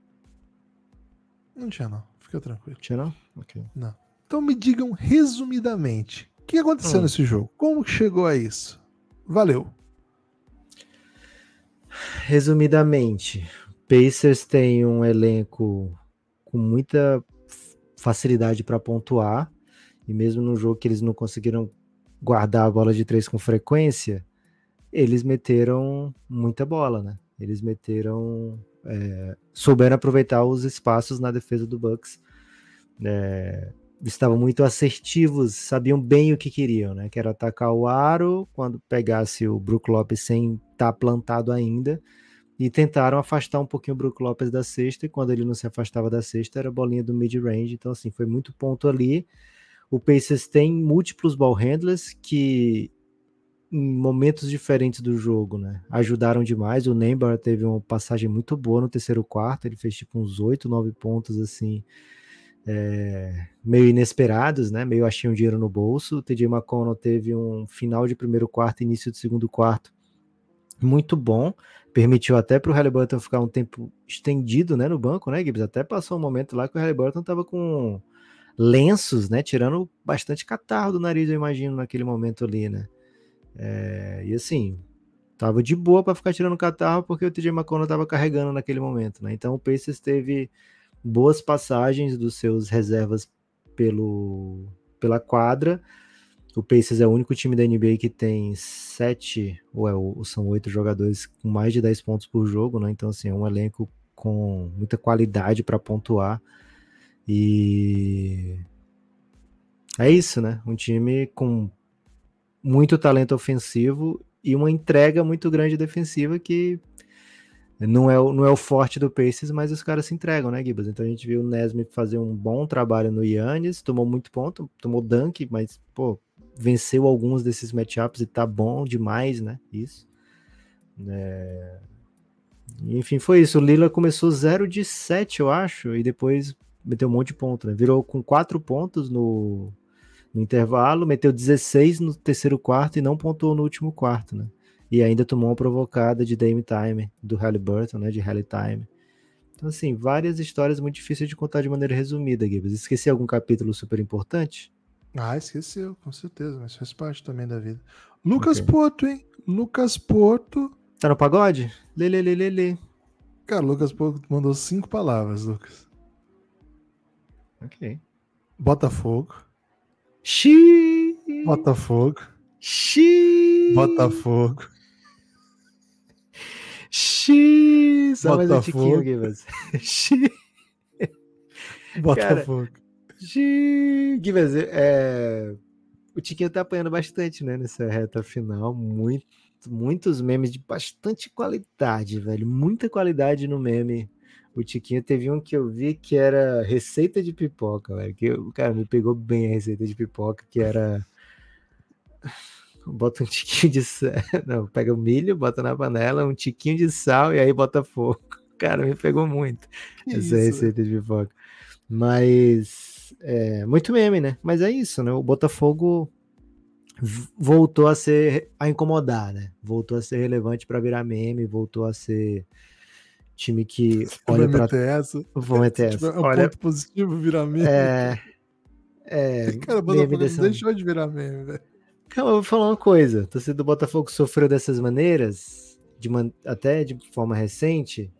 Não tinha não, fica tranquilo. Tinha não? Ok. Não. Então me digam resumidamente, o que aconteceu hum. nesse jogo? Como chegou a isso? Valeu. Resumidamente, Pacers tem um elenco com muita facilidade para pontuar, e mesmo no jogo que eles não conseguiram guardar a bola de três com frequência, eles meteram muita bola, né? Eles meteram. É, souberam aproveitar os espaços na defesa do Bucks. É, estavam muito assertivos, sabiam bem o que queriam, né? Que era atacar o aro quando pegasse o Brook Lopes sem estar tá plantado ainda e tentaram afastar um pouquinho o Brook Lopes da cesta, e quando ele não se afastava da cesta, era bolinha do mid-range, então assim, foi muito ponto ali. O Pacers tem múltiplos ball handlers que em momentos diferentes do jogo, né, ajudaram demais. O Neymar teve uma passagem muito boa no terceiro quarto, ele fez tipo uns 8, 9 pontos assim, é, meio inesperados, né, meio um dinheiro no bolso. O TJ McConnell teve um final de primeiro quarto, início de segundo quarto muito bom, permitiu até para o Halliburton ficar um tempo estendido, né, no banco, né, Gibbs? Até passou um momento lá que o Halliburton estava com lenços, né, tirando bastante catarro do nariz, eu imagino, naquele momento ali, né? É, e assim, tava de boa para ficar tirando catarro porque o TJ McConnell estava carregando naquele momento, né? Então o Pacers teve boas passagens dos seus reservas pelo pela quadra, o Pacers é o único time da NBA que tem sete, ou, é, ou são oito jogadores com mais de 10 pontos por jogo, né? Então, assim, é um elenco com muita qualidade para pontuar. E é isso, né? Um time com muito talento ofensivo e uma entrega muito grande defensiva que não é, o, não é o forte do Pacers, mas os caras se entregam, né, Gibas? Então a gente viu o Nesmith fazer um bom trabalho no Yannis, tomou muito ponto, tomou dunk, mas, pô, venceu alguns desses matchups e tá bom demais, né? Isso. É... Enfim, foi isso. O Lila começou 0 de 7, eu acho, e depois meteu um monte de pontos, né? Virou com 4 pontos no, no intervalo, meteu 16 no terceiro quarto e não pontuou no último quarto, né? E ainda tomou uma provocada de Dame Time, do Halliburton, né? De Hally Time. Então, assim, várias histórias muito difíceis de contar de maneira resumida, Gibbs. Esqueci algum capítulo super importante? Ah, esqueceu, com certeza, mas faz parte também da vida. Lucas okay. Porto, hein? Lucas Porto. Tá no pagode? Lê, lê, lê, lê, lê. Cara, Lucas Porto mandou cinco palavras, Lucas. Ok. Botafogo. Xiii. Botafogo. Xiii. Botafogo. Xiii. Só Botafogo. mais um tiquinho aqui, mas. Xiii. Botafogo. Cara, Givers, é, o Tiquinho tá apanhando bastante, né, nessa reta final. Muito, muitos memes de bastante qualidade, velho. Muita qualidade no meme. O Tiquinho teve um que eu vi que era receita de pipoca, velho. Que, cara, me pegou bem a receita de pipoca, que era. Bota um tiquinho de sal. Não, pega o milho, bota na panela, um tiquinho de sal e aí bota fogo. Cara, me pegou muito que essa isso, receita de pipoca. Mas é, muito meme, né? Mas é isso, né? O Botafogo voltou a ser a incomodar, né? Voltou a ser relevante para virar meme, voltou a ser time que olha para essa. Vou meter essa. É um olha... ponto positivo virar meme. É, é cara, o Botafogo desse... deixou de virar meme, velho. Calma, eu vou falar uma coisa. A torcida do Botafogo sofreu dessas maneiras, de man... até de forma recente,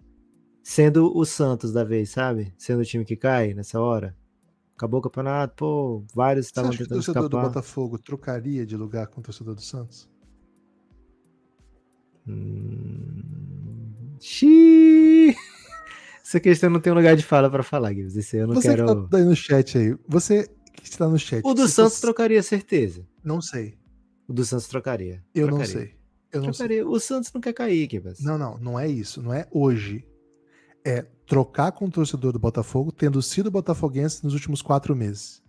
sendo o Santos da vez, sabe? Sendo o time que cai nessa hora acabou o campeonato, pô, vários Você estavam acha que o tentando torcedor do escapar. Botafogo trocaria de lugar com o torcedor do Santos? Hum... Xiii. Essa questão não tem lugar de fala pra falar, Gibbs. Esse eu não você quero. que tá aí no chat aí, você que está no chat. O do Santos você- trocaria certeza. Não sei. O do Santos trocaria. Eu não Trocaria. sei. Eu não sei. O Santos não quer cair, Gibbs. Não, não, não é isso. Não é hoje. É trocar com o torcedor do Botafogo, tendo sido botafoguense nos últimos quatro meses.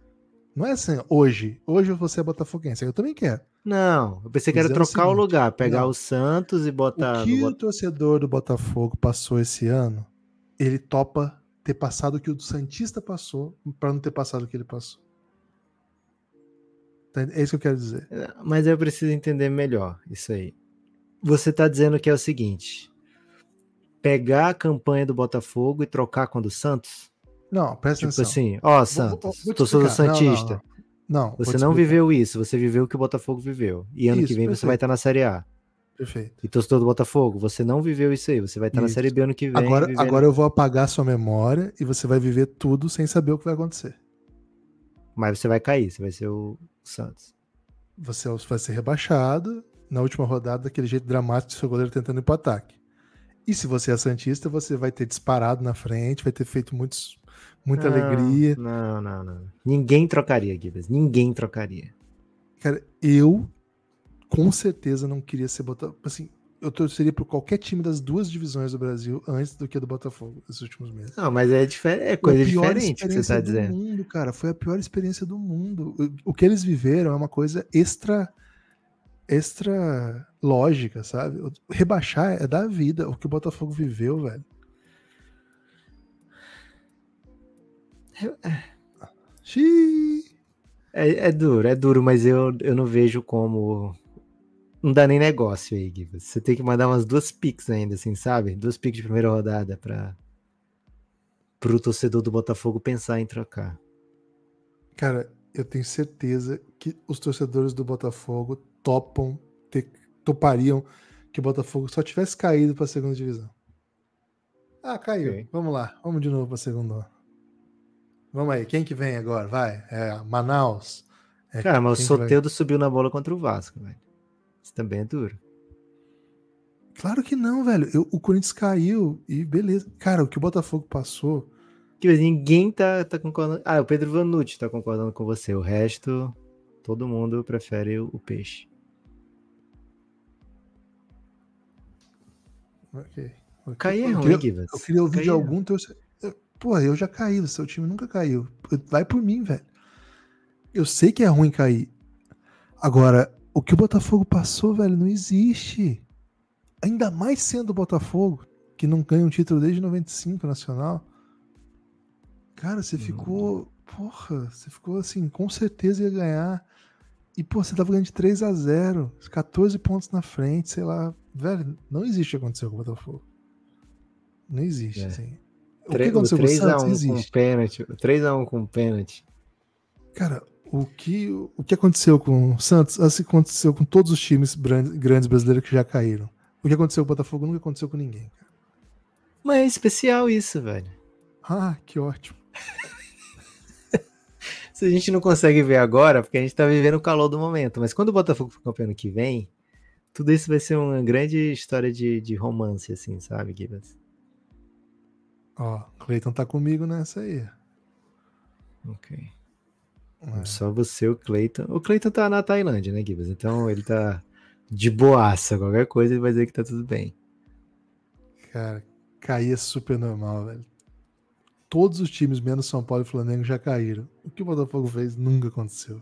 Não é assim, hoje. Hoje você é botafoguense. Eu também quero. Não, eu pensei que era o trocar o lugar, pegar não. o Santos e botar. o que no o torcedor do Botafogo passou esse ano, ele topa ter passado o que o Santista passou para não ter passado o que ele passou. Tá- É isso que eu quero dizer. Mas eu preciso entender melhor isso aí. Você tá dizendo que é o seguinte: pegar a campanha do Botafogo e trocar com a do Santos? Não, presta Tipo atenção. assim, ó, Santos, torcedor explicar. Não, não, Santista. Não, Você não viveu isso, você viveu o que o Botafogo viveu. E ano que Isso, vem você perfeito. vai estar na Série A. Perfeito. E torcedor do Botafogo, você não viveu isso aí, você vai estar na Isso. Série B ano que vem. Agora, agora eu vou apagar sua memória e você vai viver tudo sem saber o que vai acontecer. Mas você vai cair, você vai ser o Santos. Você vai ser rebaixado na última rodada daquele jeito dramático do seu goleiro tentando ir pro ataque. E se você é Santista, você vai ter disparado na frente, vai ter feito muitos, muita Não, alegria. Não, não, não. Ninguém trocaria, Gibbs. Ninguém trocaria. Cara, eu com certeza não queria ser Botafogo. Assim, eu torceria por qualquer time das duas divisões do Brasil antes do que do Botafogo nesses últimos meses. Não, mas é, difer- é coisa diferente que você tá do dizendo. mundo, cara. Foi a pior experiência do mundo. O- O que eles viveram é uma coisa extra extra lógica, sabe? Rebaixar é da vida. O que o Botafogo viveu, velho. Xiii. É, é duro, é duro, mas eu, eu não vejo como. Não dá nem negócio aí, Gibbs. Você tem que mandar umas duas picks ainda, assim, sabe? Duas picks de primeira rodada para pro torcedor do Botafogo pensar em trocar. Cara, eu tenho certeza que os torcedores do Botafogo topam, ter- topariam que o Botafogo só tivesse caído para a segunda divisão. Ah, caiu. Ok. Vamos lá, vamos de novo para a segunda. Vamos aí, quem que vem agora? Vai, é Manaus. É, Cara, mas o? Soteldo subiu na bola contra o Vasco, velho. Isso também é duro. Claro que não, velho. Eu- o Corinthians caiu e beleza. Cara, o que o Botafogo passou. Que ninguém tá, tá concordando. Ah, o Pedro Vanucci tá concordando com você. O resto, todo mundo prefere o, o peixe. Ok. ok. Cair é Eu ruim, queria- Givas. Eu queria ouvir Cair de é- algum. Porra, eu já caí, o seu time nunca caiu. Vai por mim, velho. Eu sei que é ruim cair. Agora, o que o Botafogo passou, velho, não existe. Ainda mais sendo o Botafogo, que não ganha um título desde 95 nacional. Cara, você ficou. Porra, você ficou assim, com certeza ia ganhar. E, pô, você tava ganhando de 3 a 0 14 pontos na frente, sei lá. Velho, não existe o que aconteceu com o Botafogo. Não existe, É. assim. O que aconteceu com o 3 a 1 Santos com existe. pênalti. O 3x1 com pênalti. Cara, o que, o que aconteceu com o Santos, assim aconteceu com todos os times grandes brasileiros que já caíram. O que aconteceu com o Botafogo nunca aconteceu com ninguém. cara. Mas é especial isso, velho. Ah, que ótimo. A gente não consegue ver agora, porque a gente tá vivendo o calor do momento. Mas quando o Botafogo for campeão ano que vem, tudo isso vai ser uma grande história de, de romance, assim, sabe, Gibas? Ó, Cleiton tá comigo nessa aí. Ok. É. Só você, o Cleiton. O Cleiton tá na Tailândia, né, Gibas? Então ele tá de boaça. Qualquer coisa ele vai dizer que tá tudo bem. Cara, cair é super normal, velho. Todos os times, menos São Paulo e Flamengo, já caíram. O que o Botafogo fez nunca aconteceu.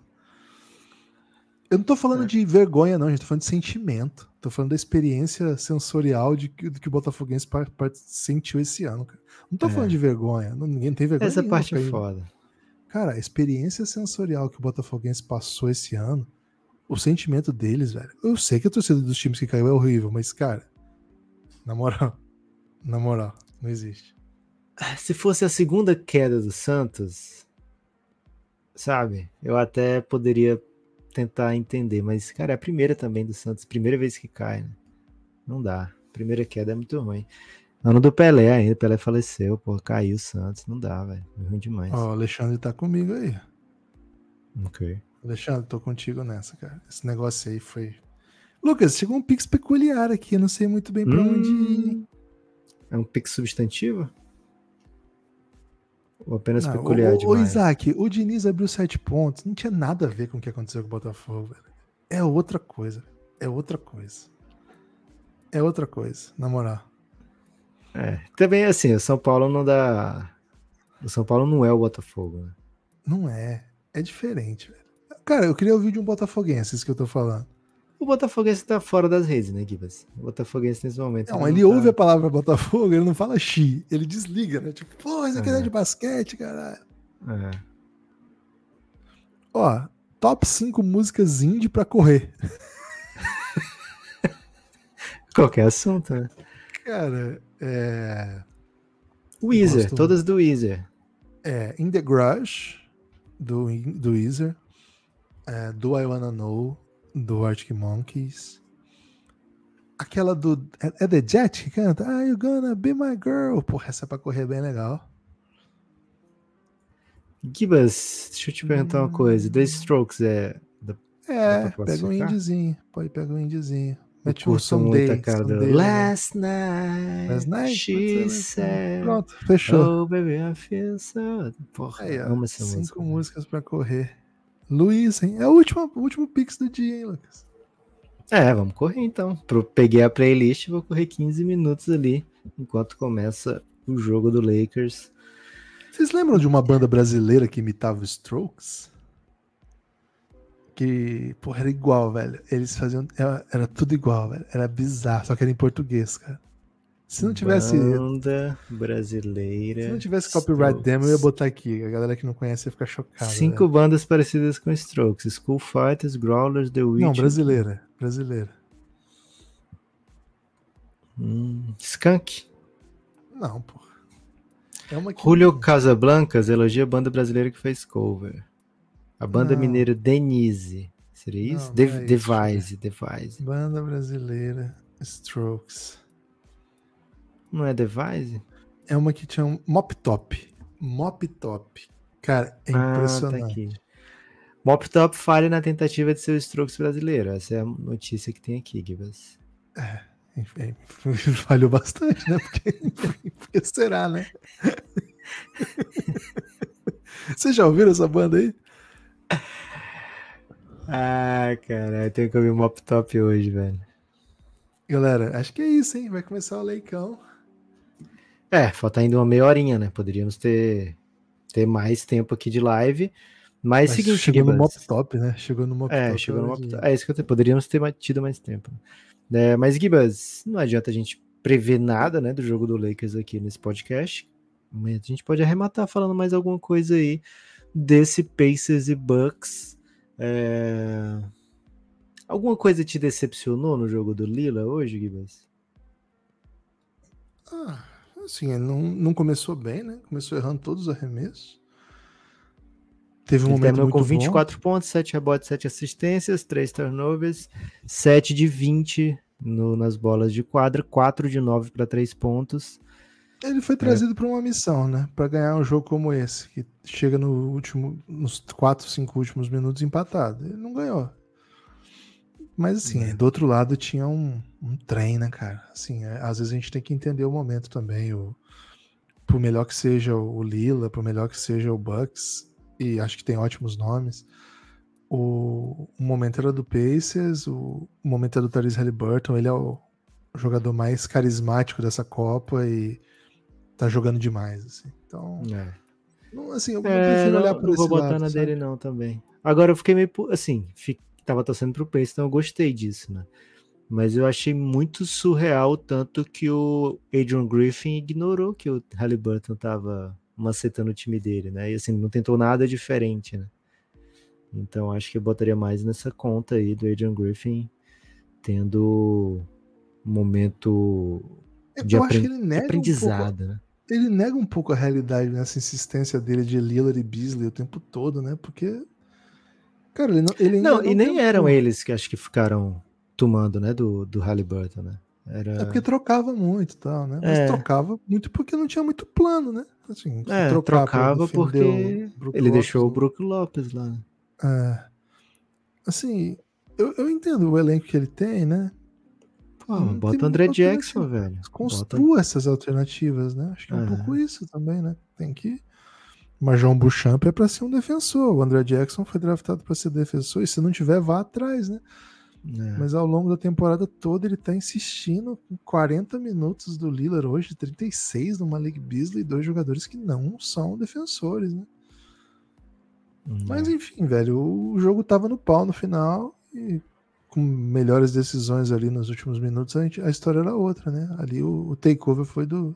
Eu não tô falando É. de vergonha, não, gente. Tô falando de sentimento. Tô falando da experiência sensorial de que, do que o Botafoguense par- par- sentiu esse ano, cara. Não tô É. falando de vergonha. Não, ninguém tem vergonha. Essa nenhuma parte é foda. Cara, a experiência sensorial que o Botafoguense passou esse ano, o sentimento deles, velho. Eu sei que a torcida dos times que caiu é horrível, mas, cara, na moral, na moral, não existe. Se fosse a segunda queda do Santos, sabe? Eu até poderia tentar entender, mas, cara, é a primeira também do Santos, primeira vez que cai, né? Não dá. Primeira queda é muito ruim. Ano do Pelé ainda, Pelé faleceu, pô, caiu o Santos, não dá, velho. Ruim demais. Ó, o Alexandre tá comigo aí. Ok. Alexandre, tô contigo nessa, cara. Esse negócio aí foi. Lucas, chegou um pix peculiar aqui, eu não sei muito bem pra onde ir. Hum, É um pix substantivo? Ou apenas Não, peculiar ô, demais? Isaac, o Diniz abriu sete pontos. Não tinha nada a ver com o que aconteceu com o Botafogo, velho. É outra coisa. É outra coisa. É outra coisa, na moral. É, também assim, o São Paulo não dá. O São Paulo não é o Botafogo, né? Não é. É diferente, velho. Cara, eu queria ouvir de um botafoguense, isso que eu tô falando. O Botafoguense tá fora das redes, né, Gibas? O Botafoguense nesse momento. Não, não ele tá- ouve a palavra Botafogo, ele não fala xi, ele desliga, né? Tipo, pô, isso aqui não é É. de basquete, caralho. É. Ó, top 5 músicas indie pra correr. Qualquer assunto, né? Cara, é. Weezer, Gosto todas do Weezer. É, In the Garage, do, do Weezer. É, do I Wanna Know, do Arctic Monkeys. Aquela do. É, é The Jet que canta? Are you gonna be my girl? Porra, essa é pra correr bem legal. Gibas, deixa eu te perguntar uma coisa. The Strokes é. da- É, pega um indiezinho. Pode pegar um indiezinho. Mete um curto muito Someday. a cara do Someday, né? Last night, Last night, she né? said, Pronto, fechou. Oh, baby, I feel so... Porra, Aí, ó, cinco música. músicas pra correr. Luiz, hein? É o último, o último pix do dia, hein, Lucas? É, vamos correr então. Pro, peguei a playlist e vou correr 15 minutos ali, enquanto começa o jogo do Lakers. Vocês lembram de uma banda brasileira que imitava os Strokes? Que, porra, era igual, velho. Eles faziam. Era, era tudo igual, velho. Era bizarro, só que era em português, cara. Se não tivesse. Banda brasileira. Se não tivesse copyright Strokes. demo, eu ia botar aqui. A galera que não conhece ia ficar chocada. Cinco velho. bandas parecidas com Strokes: School Fighters, Growlers, The Witch. Não, brasileira. Brasileira. Hum, Skunk. Não, porra. É uma que. Julio Casablancas elogia a banda brasileira que fez cover. A banda Não. mineira Denise. Seria isso? Não, De não é isso, Devise, Devise. Banda brasileira. Strokes. Não é Devise? É uma que tinha um Mop Top. Mop Top. Cara, é Ah, tá impressionante. Mop Top falha na tentativa de ser o Strokes brasileiro. Essa é a notícia que tem aqui, Gibas. Enfim, falhou bastante, né? Porque, porque será, né? Vocês já ouviram essa banda aí? Ah, cara, eu tenho que ouvir o Mop Top hoje, velho. Galera, acho que é isso, hein? Vai começar o leicão. É, falta ainda uma meia horinha, né? Poderíamos ter, ter mais tempo aqui de live. Mas, Mas seguinte, chegou no. Mop Top, né? Chegou no Mop É, Top. chegou no. Mop Top. É isso que eu te... Poderíamos ter tido mais tempo. É, mas, Gibas, não adianta a gente prever nada, né, do jogo do Lakers aqui nesse podcast. Mas a gente pode arrematar falando mais alguma coisa aí desse Pacers e Bucks. É, Alguma coisa te decepcionou no jogo do Lila hoje, Gibas? Ah, assim, não, não começou bem, né? Começou errando todos os arremessos. Teve um Ele momento muito com bom. 24 pontos, 7 rebotes, 7 assistências, 3 turnovers, 7 de 20 no- nas bolas de quadra, 4 de 9 para 3 pontos. Ele foi trazido para uma missão, né? Para ganhar um jogo como esse, que chega no último, nos 4, 5 últimos minutos empatado. Ele não ganhou. Mas assim, É. do outro lado tinha um, um trem, né, cara? Assim, é, às vezes a gente tem que entender o momento também. O, por melhor que seja o Lila, por melhor que seja o Bucks, e acho que tem ótimos nomes. O, o momento era do Pacers, o, o momento é do Therese Halliburton, ele é o jogador mais carismático dessa Copa e tá jogando demais, assim. Então, É. não, assim, eu, É, prefiro não, olhar por não esse vou botar lado, na sabe? dele não também. Agora eu fiquei meio, assim, fi- tava torcendo pro Pace, então eu gostei disso, né? Mas eu achei muito surreal o tanto que o Adrian Griffin ignorou que o Halliburton tava macetando o time dele, né? E assim, não tentou nada diferente, né? Então acho que eu botaria mais nessa conta aí do Adrian Griffin tendo um momento de Eu acho que apren- ele nega um pouco, aprendizado, né? ele nega um pouco a realidade nessa insistência dele de Lillard e Beasley o tempo todo, né? Porque, cara, ele não, ele ainda Não, e nem tentou. eram eles que acho que ficaram tomando, né, do, do Halliburton, né? Era... É porque trocava muito e tal, né? Mas É. trocava muito porque não tinha muito plano, né? Assim, É, trocar trocava porque o ele Lopes, deixou o né? Brook Lopes lá. É. Assim, eu, eu entendo o elenco que ele tem, né? Pô, Não bota o André Jackson, velho. Bota... Construa essas alternativas, né? Acho que é um É. pouco isso também, né? Tem que. Mas João Bouchamp é para ser um defensor. O André Jackson foi draftado para ser defensor. E se não tiver, vá atrás, né? É. Mas ao longo da temporada toda ele tá insistindo com 40 minutos do Lillard hoje, 36 no Malik Beasley, dois jogadores que não são defensores, né? Hum, Mas enfim, velho, o jogo tava no pau no final e com melhores decisões ali nos últimos minutos, a, gente- a história era outra, né? Ali o, o takeover foi do,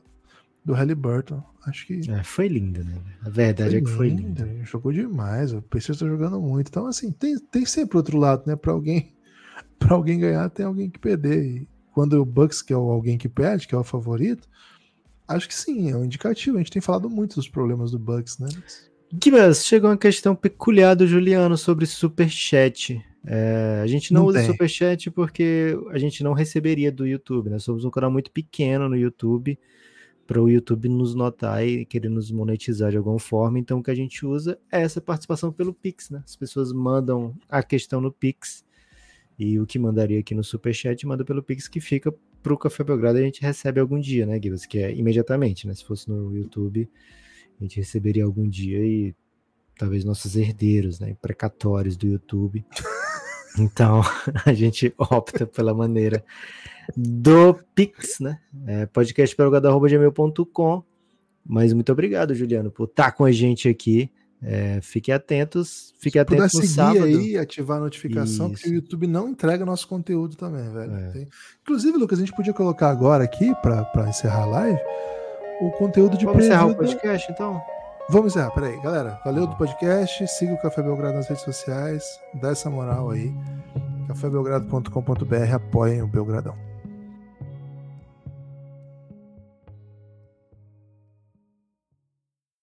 do Halliburton. Acho que É, foi lindo, né? A verdade é que foi lindo. lindo, Jogou demais, o Pacers tá jogando muito. Então, assim, tem, tem sempre outro lado, né? Pra alguém, pra alguém ganhar, tem alguém que perder. E quando o Bucks, que é o alguém que perde, que é o favorito, acho que sim, é um indicativo. A gente tem falado muito dos problemas do Bucks, né? Gibas, chegou uma questão peculiar do Juliano sobre superchat. É, a gente não, Não usa tem. superchat porque a gente não receberia do YouTube, né? Somos um canal muito pequeno no YouTube para o YouTube nos notar e querer nos monetizar de alguma forma. Então, o que a gente usa é essa participação pelo Pix, né? As pessoas mandam a questão no Pix e o que mandaria aqui no superchat manda pelo Pix que fica para o Café Belgrado e a gente recebe algum dia, né, Gibas? Que é imediatamente, né? Se fosse no YouTube, a gente receberia algum dia e talvez nossos herdeiros, né, precatórios do YouTube. Então, a gente opta pela maneira do Pix, né? É, podcastbelgrado.gmail.com Mas muito obrigado, Juliano, por estar com a gente aqui. É, fiquem atentos, fiquem Se puder atentos no seguir sábado. aí, ativar a notificação, porque Isso. o YouTube não entrega nosso conteúdo também, velho. É. Inclusive, Lucas, a gente podia colocar agora aqui, pra encerrar a live, o conteúdo de Vamos encerrar o podcast, então? Vamos encerrar, peraí, galera. Valeu do podcast, siga o Café Belgrado nas redes sociais, dá essa moral aí. cafébelgrado.com.br, apoiem o Belgradão.